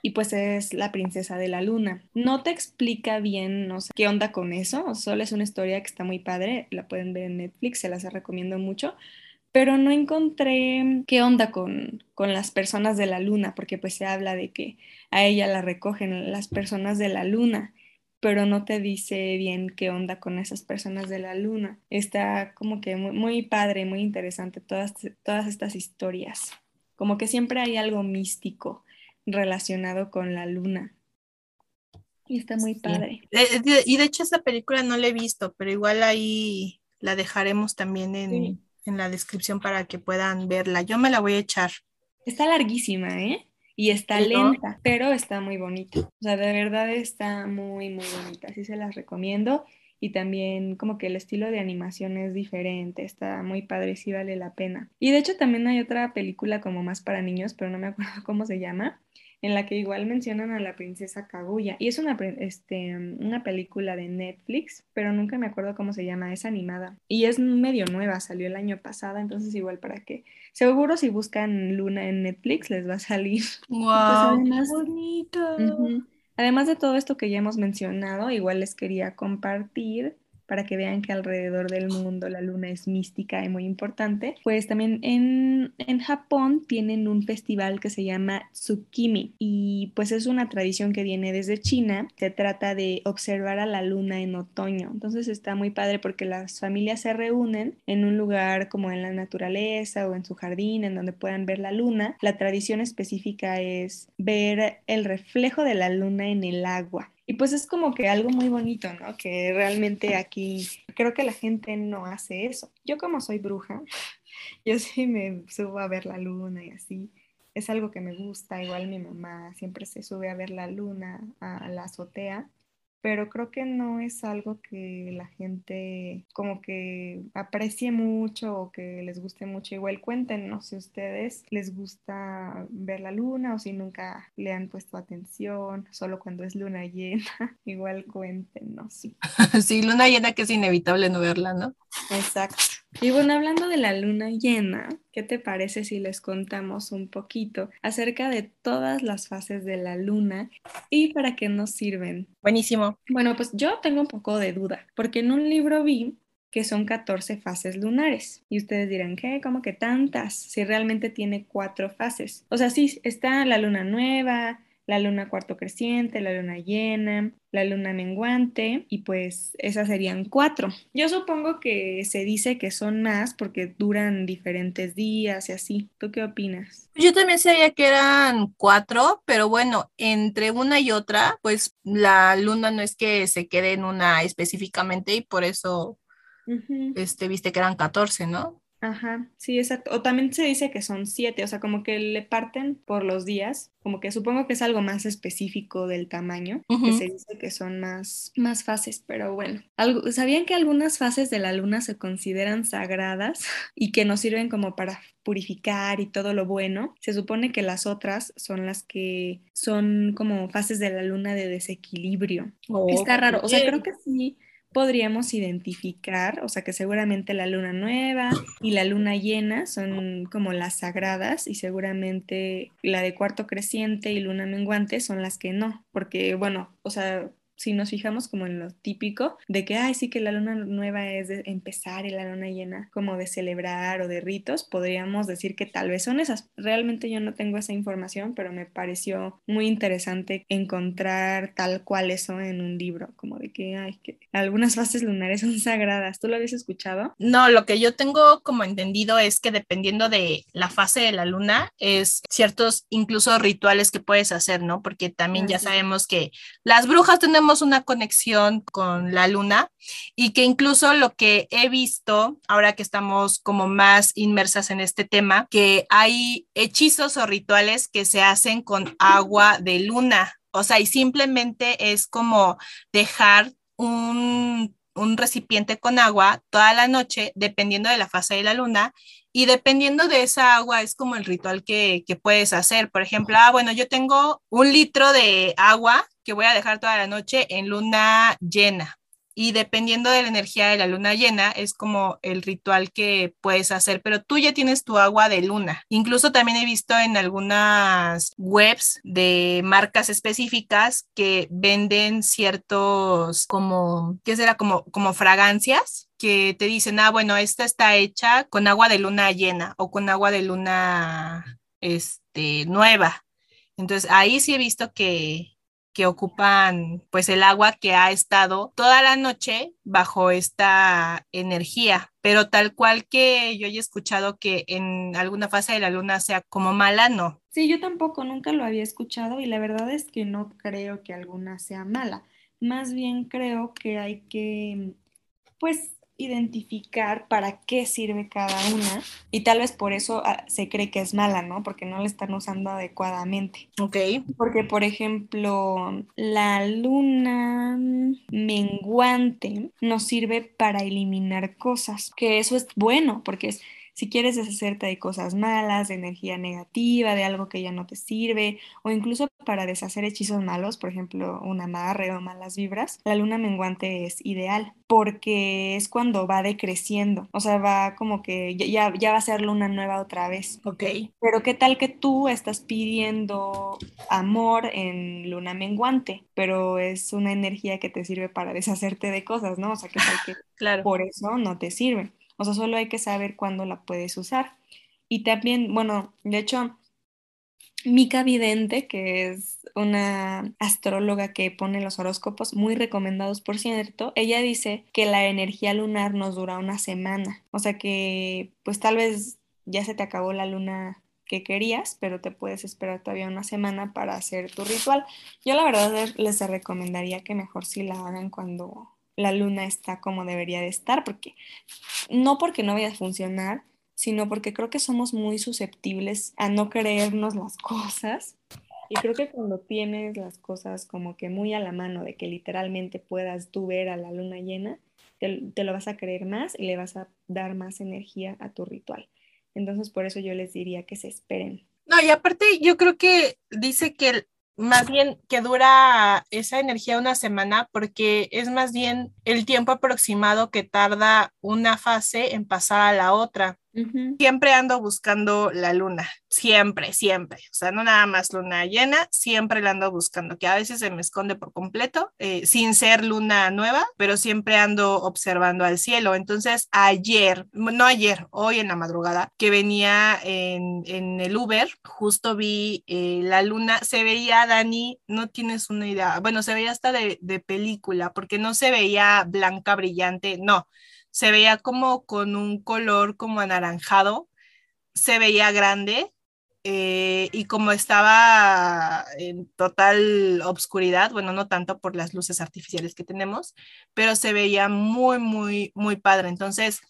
y pues es la princesa de la luna. No te explica bien, no sé qué onda con eso, solo es una historia que está muy padre, la pueden ver en Netflix, se las recomiendo mucho, pero no encontré qué onda con, con las personas de la luna, porque pues se habla de que a ella la recogen las personas de la luna pero no te dice bien qué onda con esas personas de la luna. Está como que muy, padre, muy interesante todas, todas estas historias. Como que siempre hay algo místico relacionado con la luna. Y está muy padre. Y de hecho esa película no la he visto, pero igual ahí la dejaremos también en, en la descripción para que puedan verla. Yo me la voy a echar. Está larguísima, ¿eh? Y está lenta, pero está muy bonita. O sea, de verdad está muy, muy bonita. Así se las recomiendo. Y también como que el estilo de animación es diferente, está muy padre, sí vale la pena. Y de hecho también hay otra película como más para niños, pero no me acuerdo [laughs] cómo se llama, en la que igual mencionan a la princesa Kaguya. Y es una, este, una película de Netflix, pero nunca me acuerdo cómo se llama, es animada. Y es medio nueva, salió el año pasado, entonces igual para que... Seguro si buscan Luna en Netflix les va a salir. [laughs] ¡Wow! Pues bonito! Además de todo esto que ya hemos mencionado, igual les quería compartir para que vean que alrededor del mundo la luna es mística y muy importante, pues también en, en Japón tienen un festival que se llama Tsukimi y pues es una tradición que viene desde China. Se trata de observar a la luna en otoño. Entonces está muy padre porque las familias se reúnen en un lugar como en la naturaleza o en su jardín en donde puedan ver la luna. La tradición específica es ver el reflejo de la luna en el agua Y pues es como que algo muy bonito, ¿no? Que realmente aquí creo que la gente no hace eso. Yo como soy bruja, [laughs] yo sí me subo a ver la luna y así. Es algo que me gusta. Igual mi mamá siempre se sube a ver la luna a la azotea pero creo que no es algo que la gente como que aprecie mucho o que les guste mucho. Igual cuéntenos si a ustedes les gusta ver la luna o si nunca le han puesto atención, solo cuando es luna llena. [laughs] Igual cuéntenos. [laughs] Sí, luna llena que es inevitable no verla, ¿no? Exacto. Y bueno, hablando de la luna llena, ¿qué te parece si les contamos un poquito acerca de todas las fases de la luna y para qué nos sirven? Buenísimo. Bueno, pues yo tengo un poco de duda, porque en un libro vi que son 14 fases lunares. Y ustedes dirán, ¿qué? ¿Cómo que tantas? Si realmente tiene cuatro fases. O sea, sí, está la luna nueva, la luna cuarto creciente, la luna llena, la luna menguante y pues esas serían cuatro. Yo supongo que se dice que son más porque duran diferentes días y así. ¿Tú qué opinas? Yo también sabía que eran cuatro, pero bueno, entre una y otra, pues la luna no es que se quede en una específicamente y por eso, este, viste que eran 14, ¿no? Ajá, sí, exacto. O también se dice que son siete, o sea, como que le parten por los días, como que supongo que es algo más específico del tamaño, que se dice que son más, más fases, pero bueno. Algo, ¿Sabían que algunas fases de la luna se consideran sagradas [laughs] y que nos sirven como para purificar y todo lo bueno? Se supone que las otras son las que son como fases de la luna de desequilibrio. Está raro, o sea, creo que sí podríamos identificar, o sea que seguramente la luna nueva y la luna llena son como las sagradas y seguramente la de cuarto creciente y luna menguante son las que no, porque bueno, o sea, si nos fijamos como en lo típico de que, ay, sí que la luna nueva es de empezar y la luna llena como de celebrar o de ritos, podríamos decir que tal vez son esas. Realmente yo no tengo esa información, pero me pareció muy interesante encontrar tal cual eso en un libro, como de que, ay, que algunas [laughs] fases lunares son sagradas. ¿Tú lo habías escuchado? No, lo que yo tengo como entendido es que dependiendo de la fase de la luna, es ciertos incluso rituales que puedes hacer, ¿no? Porque también ya sabemos que las brujas tenemos una conexión con la luna y que incluso lo que he visto, ahora que estamos como más inmersas en este tema, que hay hechizos o rituales que se hacen con agua de luna. O sea, y simplemente es como dejar un, un recipiente con agua toda la noche, dependiendo de la fase de la luna, y dependiendo de esa agua es como el ritual que, que, puedes hacer. Por ejemplo, ah, bueno, yo tengo un litro de agua que voy a dejar toda la noche en luna llena. Y dependiendo de la energía de la luna llena, es como el ritual que puedes hacer, pero tú ya tienes tu agua de luna. Incluso también he visto en algunas webs de marcas específicas que venden ciertos como, ¿qué será? Como, como fragancias que te dicen, ah, bueno, esta está hecha con agua de luna llena o con agua de luna este, nueva. Entonces ahí sí he visto que, que ocupan pues el agua que ha estado toda la noche bajo esta energía, pero tal cual que yo haya escuchado que en alguna fase de la luna sea como mala, no. Sí, yo tampoco, nunca lo había escuchado y la verdad es que no creo que alguna sea mala. Más bien creo que hay que pues identificar para qué sirve cada una y tal vez por eso ah, se cree que es mala, ¿no? Porque no la están usando adecuadamente. Ok. Porque, por ejemplo, la luna menguante nos sirve para eliminar cosas, que eso es bueno, porque es si quieres deshacerte de cosas malas, de energía negativa, de algo que ya no te sirve, o incluso para deshacer hechizos malos, por ejemplo, un amarre o malas vibras, la luna menguante es ideal porque es cuando va decreciendo, o sea, va como que ya, ya va a ser luna nueva otra vez. Ok. Pero qué tal que tú estás pidiendo amor en luna menguante, pero es una energía que te sirve para deshacerte de cosas, ¿no? O sea, qué tal que [laughs] claro. por eso no te sirve. O sea, solo hay que saber cuándo la puedes usar. Y también, bueno, de hecho, Mica Vidente, que es una astróloga que pone los horóscopos muy recomendados, por cierto, ella dice que la energía lunar nos dura una semana. O sea que, pues tal vez ya se te acabó la luna que querías, pero te puedes esperar todavía una semana para hacer tu ritual. Yo la verdad les recomendaría que mejor si la hagan cuando la luna está como debería de estar, porque no porque no vaya a funcionar, sino porque creo que somos muy susceptibles a no creernos las cosas. Y creo que cuando tienes las cosas como que muy a la mano de que literalmente puedas tú ver a la luna llena, te, lo vas a creer más y le vas a dar más energía a tu ritual. Entonces, por eso yo les diría que se esperen. No, y aparte yo creo que dice que más bien que dura esa energía una semana porque es más bien el tiempo aproximado que tarda una fase en pasar a la otra. Siempre ando buscando la luna, siempre, siempre. O sea, no nada más luna llena, siempre la ando buscando, que a veces se me esconde por completo, eh, sin ser luna nueva, pero siempre ando observando al cielo. Entonces, ayer, no ayer, hoy en la madrugada, que venía en, el Uber, justo vi eh, la luna, se veía, Dani, no tienes una idea, bueno, se veía hasta de, de película, porque no se veía blanca, brillante, no se veía como con un color como anaranjado, se veía grande eh, y como estaba en total obscuridad, bueno, no tanto por las luces artificiales que tenemos, pero se veía muy, muy, muy padre. Entonces,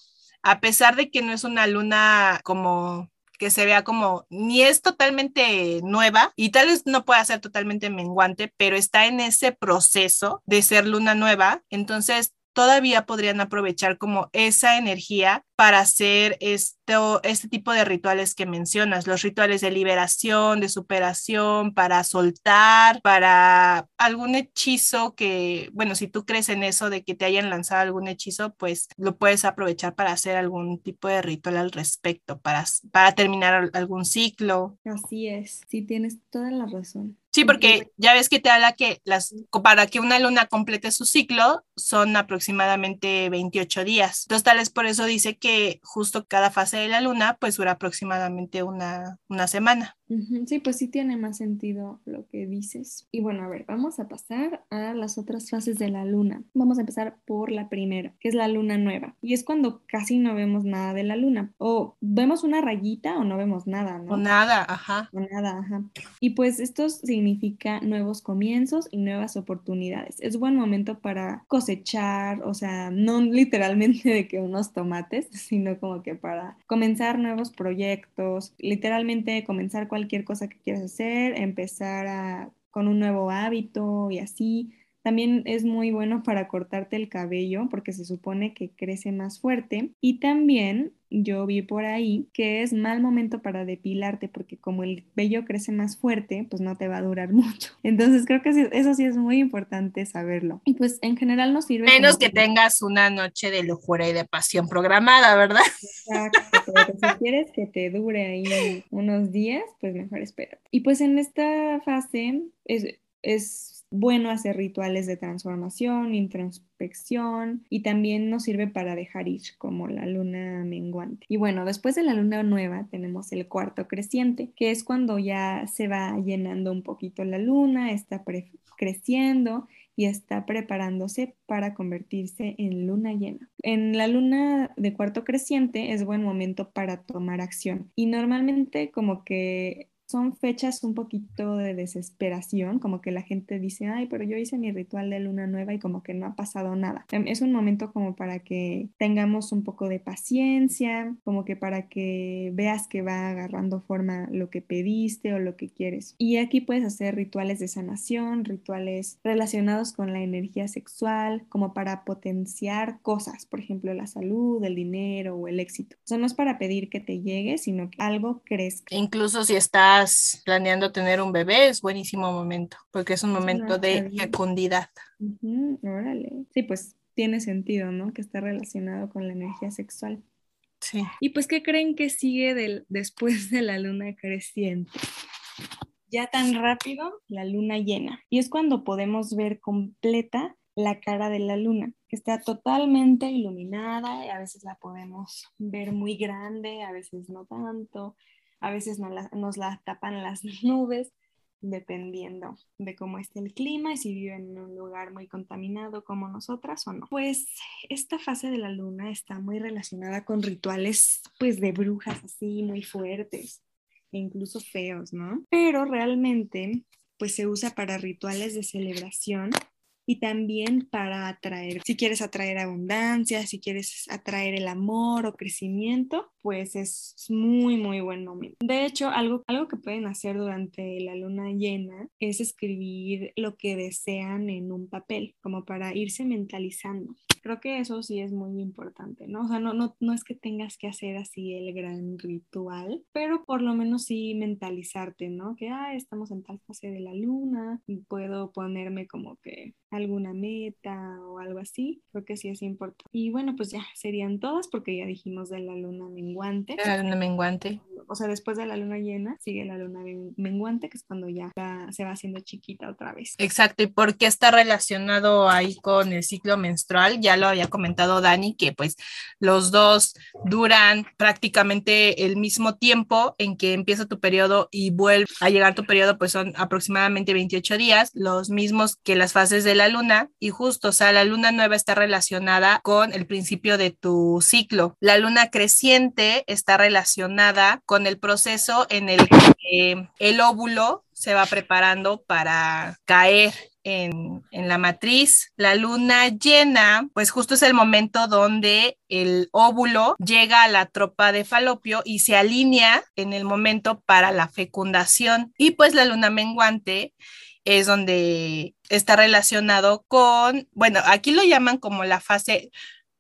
a pesar de que no es una luna como que se vea como ni es totalmente nueva y tal vez no pueda ser totalmente menguante, pero está en ese proceso de ser luna nueva. Entonces, todavía podrían aprovechar como esa energía para hacer esto, este tipo de rituales que mencionas, los rituales de liberación, de superación, para soltar, para algún hechizo que, bueno, si tú crees en eso de que te hayan lanzado algún hechizo, pues lo puedes aprovechar para hacer algún tipo de ritual al respecto, para, para terminar algún ciclo. Así es, sí, tienes toda la razón. Sí, porque ya ves que te habla que las, para que una luna complete su ciclo son aproximadamente 28 días. Entonces, tal vez por eso dice que justo cada fase de la luna pues dura aproximadamente una, una semana. Sí, pues sí tiene más sentido lo que dices. Y bueno, a ver, vamos a pasar a las otras fases de la luna. Vamos a empezar por la primera, que es la luna nueva. Y es cuando casi no vemos nada de la luna. O vemos una rayita o no vemos nada, ¿no? O nada, ajá. O nada, ajá. Y pues esto significa nuevos comienzos y nuevas oportunidades. Es buen momento para cosechar, o sea, no literalmente de que unos tomates, [laughs] sino como que para comenzar nuevos proyectos, literalmente comenzar cualquier cualquier cosa que quieras hacer, empezar con un nuevo hábito y así. También es muy bueno para cortarte el cabello porque se supone que crece más fuerte. Y también yo vi por ahí que es mal momento para depilarte porque como el vello crece más fuerte, pues no te va a durar [laughs] mucho. Entonces creo que eso sí es muy importante saberlo. Y pues en general nos sirve. Menos que, tengas una noche de locura y de pasión programada, ¿verdad? Exacto, pero si quieres que te dure ahí unos días, pues mejor espera. Y pues en esta fase es, es bueno hacer rituales de transformación, introspección y también nos sirve para dejar ir como la luna menguante. Y bueno, después de la luna nueva tenemos el cuarto creciente, que es cuando ya se va llenando un poquito la luna, está creciendo y está preparándose para convertirse en luna llena. En la luna de cuarto creciente es buen momento para tomar acción y normalmente como que son fechas un poquito de desesperación, como que la gente dice, ay, pero yo hice mi ritual de luna nueva y como que no ha pasado nada. Em, es un momento como para que tengamos un poco de paciencia, como que para que veas que va agarrando forma lo que pediste o lo que quieres. Y aquí puedes hacer rituales de sanación, rituales relacionados con la energía sexual, como para potenciar cosas, por ejemplo, la salud, el dinero o el éxito. O no es para pedir que te llegue, sino que algo crezca. Incluso si está planeando tener un bebé, es buenísimo momento, porque es un momento de fecundidad. órale. Sí, pues tiene sentido, ¿no? Que está relacionado con la energía sexual. Sí. ¿Y pues qué creen que sigue del, después de la luna creciente? Ya tan rápido, la luna llena. Y es cuando podemos ver completa la cara de la luna, que está totalmente iluminada y a veces la podemos ver muy grande, a veces no tanto a veces nos la, tapan las [laughs] nubes, dependiendo de cómo esté el clima y si viven en un lugar muy contaminado como nosotras o no. Pues esta fase de la luna está muy relacionada con rituales pues de brujas así muy fuertes. e incluso feos, ¿no? Pero realmente pues se usa para rituales de celebración y también para atraer, si quieres atraer abundancia, si quieres atraer el amor o crecimiento, pues es muy, muy buen momento. De hecho, algo, algo que pueden hacer durante la luna llena es escribir lo que desean en un papel, como para irse mentalizando. Creo que eso sí es muy importante, ¿no? O sea, no, no, no es que tengas que hacer así el gran ritual, pero por lo menos sí mentalizarte, ¿no? Que, ah, estamos en tal fase de la luna y puedo ponerme como que alguna meta o algo así. Creo que sí es importante. Y bueno, pues ya serían todas porque ya dijimos de la luna menguante. La luna menguante. O sea, después de la luna llena sigue la luna menguante, que es cuando ya se va haciendo chiquita otra vez. Exacto. ¿Y por qué está relacionado ahí con el ciclo menstrual? Ya lo había comentado Dani, que pues los dos duran prácticamente el mismo tiempo en que empieza tu periodo y vuelve a llegar tu periodo, pues son aproximadamente 28 días, los mismos que las fases de la luna. Y justo, o sea, la luna nueva está relacionada con el principio de tu ciclo. La luna creciente está relacionada con el proceso en el que el óvulo se va preparando para caer en, en, la matriz. La luna llena, pues justo es el momento donde el óvulo llega a la tropa de falopio y se alinea en el momento para la fecundación. Y pues la luna menguante es donde está relacionado con, bueno, aquí lo llaman como la fase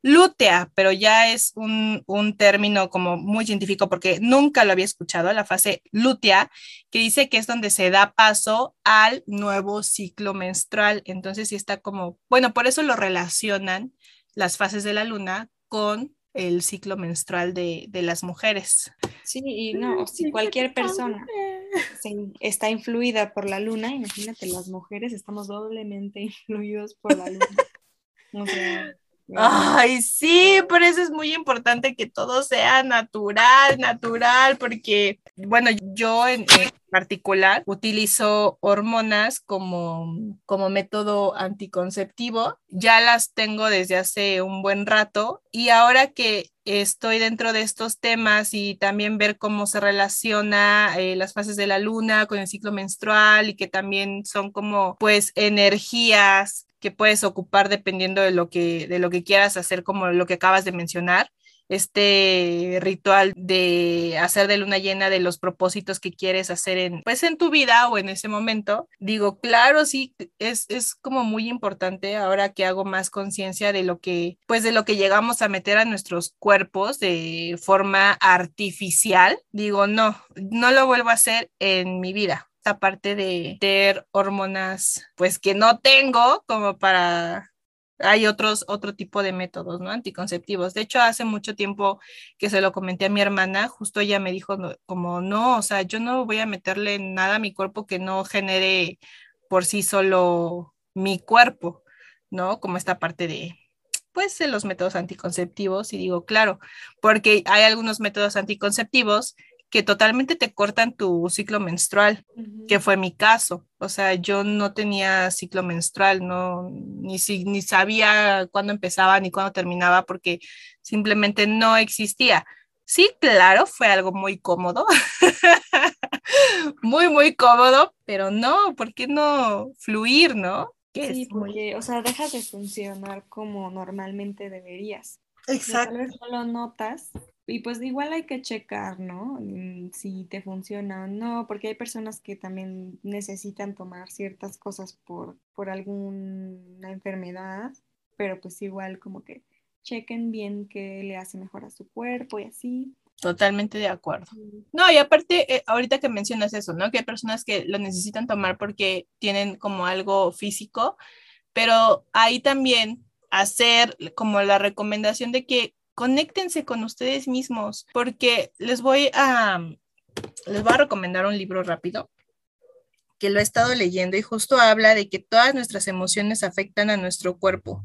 lútea, pero ya es un, un, término como muy científico porque nunca lo había escuchado, la fase lútea, que dice que es donde se da paso al nuevo ciclo menstrual. Entonces sí está como, bueno, por eso lo relacionan las fases de la luna con el ciclo menstrual de, de las mujeres. Sí, y no, si cualquier persona está influida por la luna, imagínate, las mujeres estamos doblemente [laughs] influidos por la luna. O sea, Ay, sí, por eso es muy importante que todo sea natural, natural, porque, bueno, yo en, particular utilizo hormonas como, como método anticonceptivo. Ya las tengo desde hace un buen rato y ahora que estoy dentro de estos temas y también ver cómo se relaciona eh, las fases de la luna con el ciclo menstrual y que también son como pues energías que puedes ocupar dependiendo de lo que, de lo que quieras hacer, como lo que acabas de mencionar este ritual de hacer de luna llena de los propósitos que quieres hacer en pues en tu vida o en ese momento digo claro sí es, es como muy importante ahora que hago más conciencia de lo que pues de lo que llegamos a meter a nuestros cuerpos de forma artificial digo no no lo vuelvo a hacer en mi vida aparte de tener hormonas, pues que no tengo como para hay otros, otro tipo de métodos, ¿no? Anticonceptivos. De hecho, hace mucho tiempo que se lo comenté a mi hermana, justo ella me dijo como, no, o sea, yo no voy a meterle nada a mi cuerpo que no genere por sí solo mi cuerpo, ¿no? Como esta parte de, pues, de los métodos anticonceptivos. Y digo, claro, porque hay algunos métodos anticonceptivos que totalmente te cortan tu ciclo menstrual, que fue mi caso. O sea, yo no tenía ciclo menstrual, no, ni, ni sabía cuándo empezaba ni cuándo terminaba porque simplemente no existía. Sí, claro, fue algo muy cómodo, [laughs] muy, muy cómodo, pero no, ¿por qué no fluir, no? Sí, porque, o sea, dejas de funcionar como normalmente deberías. Exacto. Tal vez no lo notas, y pues igual hay que checar, ¿no? Mm, si te funciona o no, porque hay personas que también necesitan tomar ciertas cosas por, por alguna enfermedad, pero pues igual como que chequen bien qué le hace mejor a su cuerpo y así. Totalmente de acuerdo. No, y aparte, eh, ahorita que mencionas eso, ¿no? Que hay personas que lo necesitan tomar porque tienen como algo físico, pero ahí también hacer como la recomendación de que conéctense con ustedes mismos, porque les voy a, les voy a recomendar un libro rápido que lo he estado leyendo y justo habla de que todas nuestras emociones afectan a nuestro cuerpo.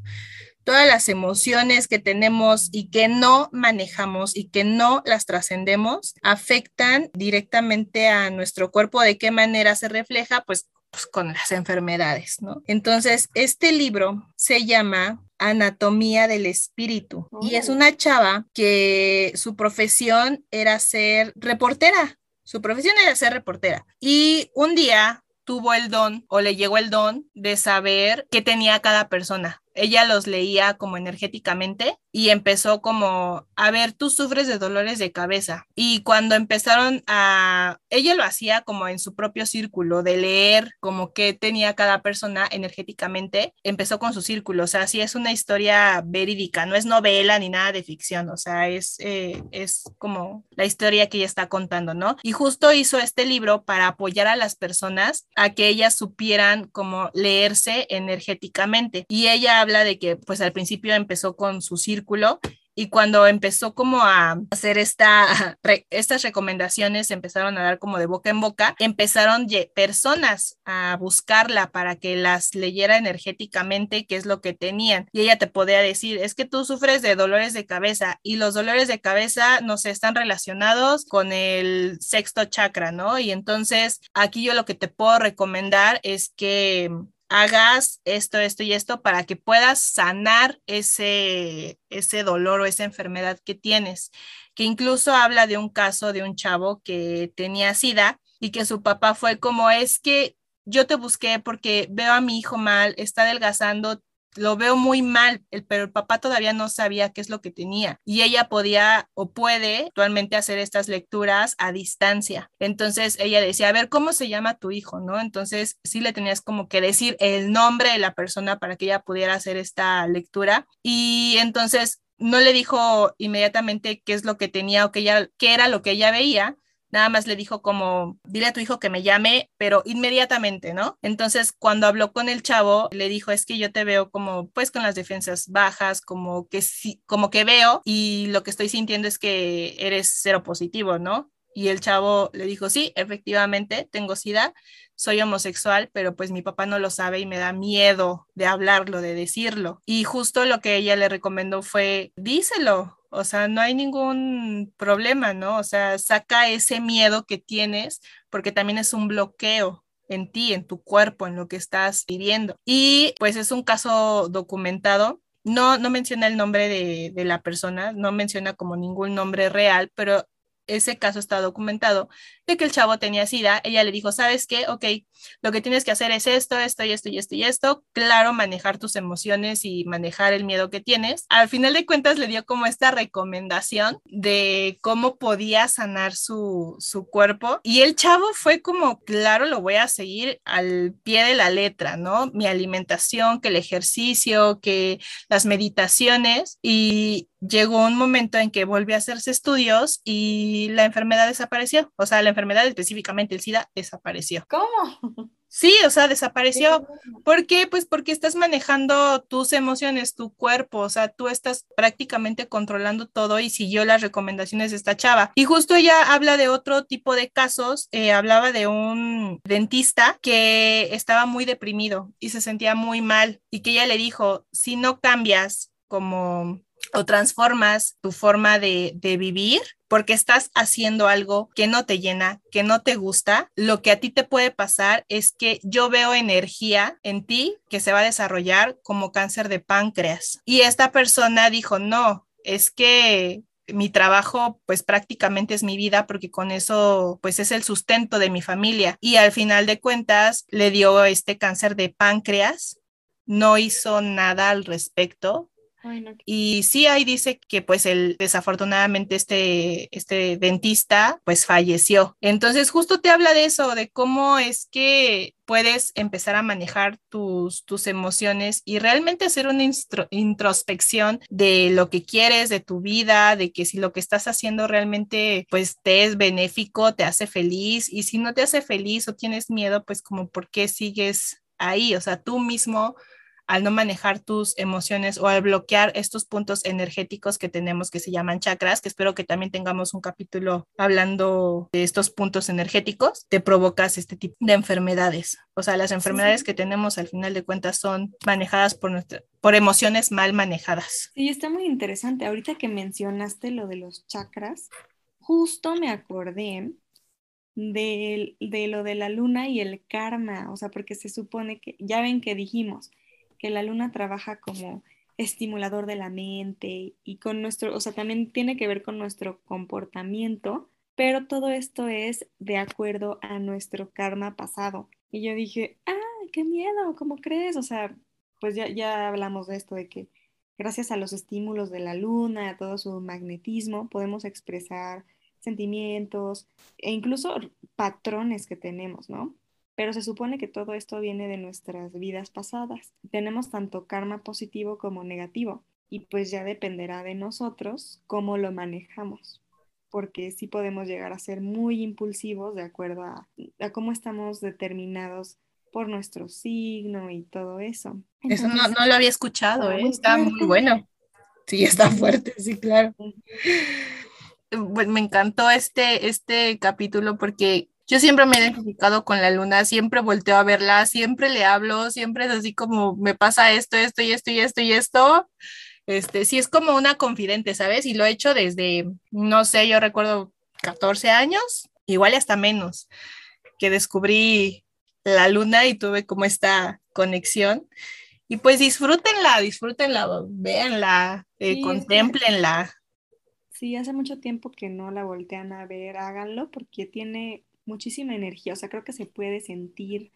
Todas las emociones que tenemos y que no manejamos y que no las trascendemos afectan directamente a nuestro cuerpo. ¿De qué manera se refleja? Pues, pues con las enfermedades, ¿no? Entonces, este libro se llama Anatomía del Espíritu. Y es una chava que su profesión era ser reportera. Su profesión era ser reportera. Y un día tuvo el don o le llegó el don de saber qué tenía cada persona ella los leía como energéticamente y empezó como, a ver, tú sufres de dolores de cabeza. Y cuando empezaron a, ella lo hacía como en su propio círculo, de leer como que tenía cada persona energéticamente, empezó con su círculo, o sea, sí es una historia verídica, no es novela ni nada de ficción, o sea, es, eh, es como la historia que ella está contando, ¿no? Y justo hizo este libro para apoyar a las personas a que ellas supieran como leerse energéticamente. Y ella habla de que pues al principio empezó con su círculo y cuando empezó como a hacer esta, [laughs] estas recomendaciones, empezaron a dar como de boca en boca, empezaron personas a buscarla para que las leyera energéticamente qué es lo que tenían. Y ella te podía decir, es que tú sufres de dolores de cabeza y los dolores de cabeza no se están relacionados con el sexto chakra, ¿no? Y entonces aquí yo lo que te puedo recomendar es que hagas esto, esto y esto para que puedas sanar ese, ese dolor o esa enfermedad que tienes. Que incluso habla de un caso de un chavo que tenía sida y que su papá fue como, es que yo te busqué porque veo a mi hijo mal, está adelgazando, lo veo muy mal, pero el papá todavía no sabía qué es lo que tenía y ella podía o puede actualmente hacer estas lecturas a distancia. Entonces ella decía, a ver, ¿cómo se llama tu hijo? ¿No? Entonces sí le tenías como que decir el nombre de la persona para que ella pudiera hacer esta lectura y entonces no le dijo inmediatamente qué es lo que tenía o qué, ella, qué era lo que ella veía, nada más le dijo como, dile a tu hijo que me llame, pero inmediatamente, ¿no? Entonces, cuando habló con el chavo, le dijo, es que yo te veo como, pues, con las defensas bajas, como que sí, como que veo y lo que estoy sintiendo es que eres cero positivo, ¿no? Y el chavo le dijo, sí, efectivamente, tengo sida, soy homosexual, pero pues mi papá no lo sabe y me da miedo de hablarlo, de decirlo. Y justo lo que ella le recomendó fue, díselo, o sea, no hay ningún problema, ¿no? O sea, saca ese miedo que tienes porque también es un bloqueo en ti, en tu cuerpo, en lo que estás viviendo. Y pues es un caso documentado. No, no menciona el nombre de, de la persona, no menciona como ningún nombre real, pero ese caso está documentado, de que el chavo tenía sida, ella le dijo, ¿sabes qué? Ok, lo que tienes que hacer es esto, esto y esto y esto y esto. Claro, manejar tus emociones y manejar el miedo que tienes. Al final de cuentas le dio como esta recomendación de cómo podía sanar su, su cuerpo. Y el chavo fue como, claro, lo voy a seguir al pie de la letra, ¿no? Mi alimentación, que el ejercicio, que las meditaciones. Y llegó un momento en que volvió a hacerse estudios y la enfermedad desapareció. O sea, la enfermedad específicamente, el SIDA, desapareció. ¿Cómo? Sí, o sea, desapareció. ¿Por qué? Pues porque estás manejando tus emociones, tu cuerpo, o sea, tú estás prácticamente controlando todo y siguió las recomendaciones de esta chava. Y justo ella habla de otro tipo de casos, eh, hablaba de un dentista que estaba muy deprimido y se sentía muy mal y que ella le dijo, si no cambias como o transformas tu forma de, de, vivir porque estás haciendo algo que no te llena, que no te gusta, lo que a ti te puede pasar es que yo veo energía en ti que se va a desarrollar como cáncer de páncreas. Y esta persona dijo, no, es que mi trabajo pues prácticamente es mi vida porque con eso pues es el sustento de mi familia y al final de cuentas le dio este cáncer de páncreas no hizo nada al respecto y sí, ahí dice que pues el desafortunadamente este, este dentista pues falleció. Entonces justo te habla de eso, de cómo es que puedes empezar a manejar tus, tus emociones y realmente hacer una introspección de lo que quieres, de tu vida, de que si lo que estás haciendo realmente pues te es benéfico, te hace feliz y si no te hace feliz o tienes miedo, pues como por qué sigues ahí, o sea, tú mismo al no manejar tus emociones o al bloquear estos puntos energéticos que tenemos que se llaman chakras, que espero que también tengamos un capítulo hablando de estos puntos energéticos, te provocas este tipo de enfermedades. O sea, las enfermedades que tenemos al final de cuentas son manejadas por, nuestra, por emociones mal manejadas. Sí, está muy interesante. Ahorita que mencionaste lo de los chakras, justo me acordé de, de, lo de la luna y el karma, o sea, porque se supone que, ya ven que dijimos, que la luna trabaja como estimulador de la mente y con nuestro, o sea, también tiene que ver con nuestro comportamiento pero todo esto es de acuerdo a nuestro karma pasado. Y yo dije, ah, qué miedo, ¿cómo crees? O sea, pues ya, ya hablamos de esto, de que gracias a los estímulos de la luna, a todo su magnetismo, podemos expresar sentimientos e incluso patrones que tenemos, ¿no? Pero se supone que todo esto viene de nuestras vidas pasadas. Tenemos tanto karma positivo como negativo y pues ya dependerá de nosotros cómo lo manejamos porque sí podemos llegar a ser muy impulsivos de acuerdo a, cómo estamos determinados por nuestro signo y todo eso. eso no, lo había escuchado, ¿eh? está muy bueno. Sí, está fuerte, sí, claro. me encantó este, este capítulo porque yo siempre me he identificado con la luna, siempre volteo a verla, siempre le hablo, siempre es así como me pasa esto, esto y esto y esto y esto. Este, sí es como una confidente, ¿sabes? Y lo he hecho desde, no sé, yo recuerdo 14 años, igual hasta menos, que descubrí la luna y tuve como esta conexión. Y pues disfrútenla, disfrútenla, véanla, eh, contemplenla. Sí, hace mucho tiempo que no la voltean a ver, háganlo porque tiene muchísima energía, o sea, creo que se puede sentir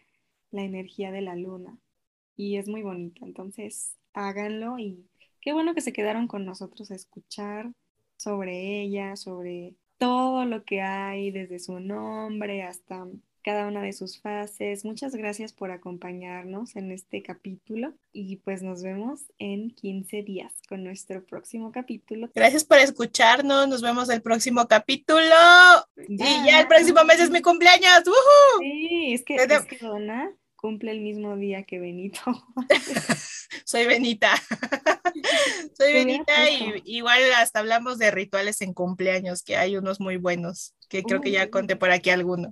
la energía de la luna y es muy bonita, entonces háganlo y qué bueno que se quedaron con nosotros a escuchar sobre ella, sobre todo lo que hay, desde su nombre hasta cada una de sus fases. Muchas gracias por acompañarnos en este capítulo y pues nos vemos en 15 días con nuestro próximo capítulo. Gracias por escucharnos, nos vemos el próximo capítulo y ya el próximo mes es mi cumpleaños. Sí, es que, es que Donna cumple el mismo día que Benito. [laughs] Soy Benita. [laughs] Soy Benita y igual hasta hablamos de rituales en cumpleaños, que hay unos muy buenos, que creo que ya conté por aquí alguno.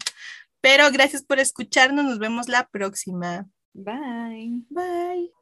Pero gracias por escucharnos, nos vemos la próxima. Bye. Bye.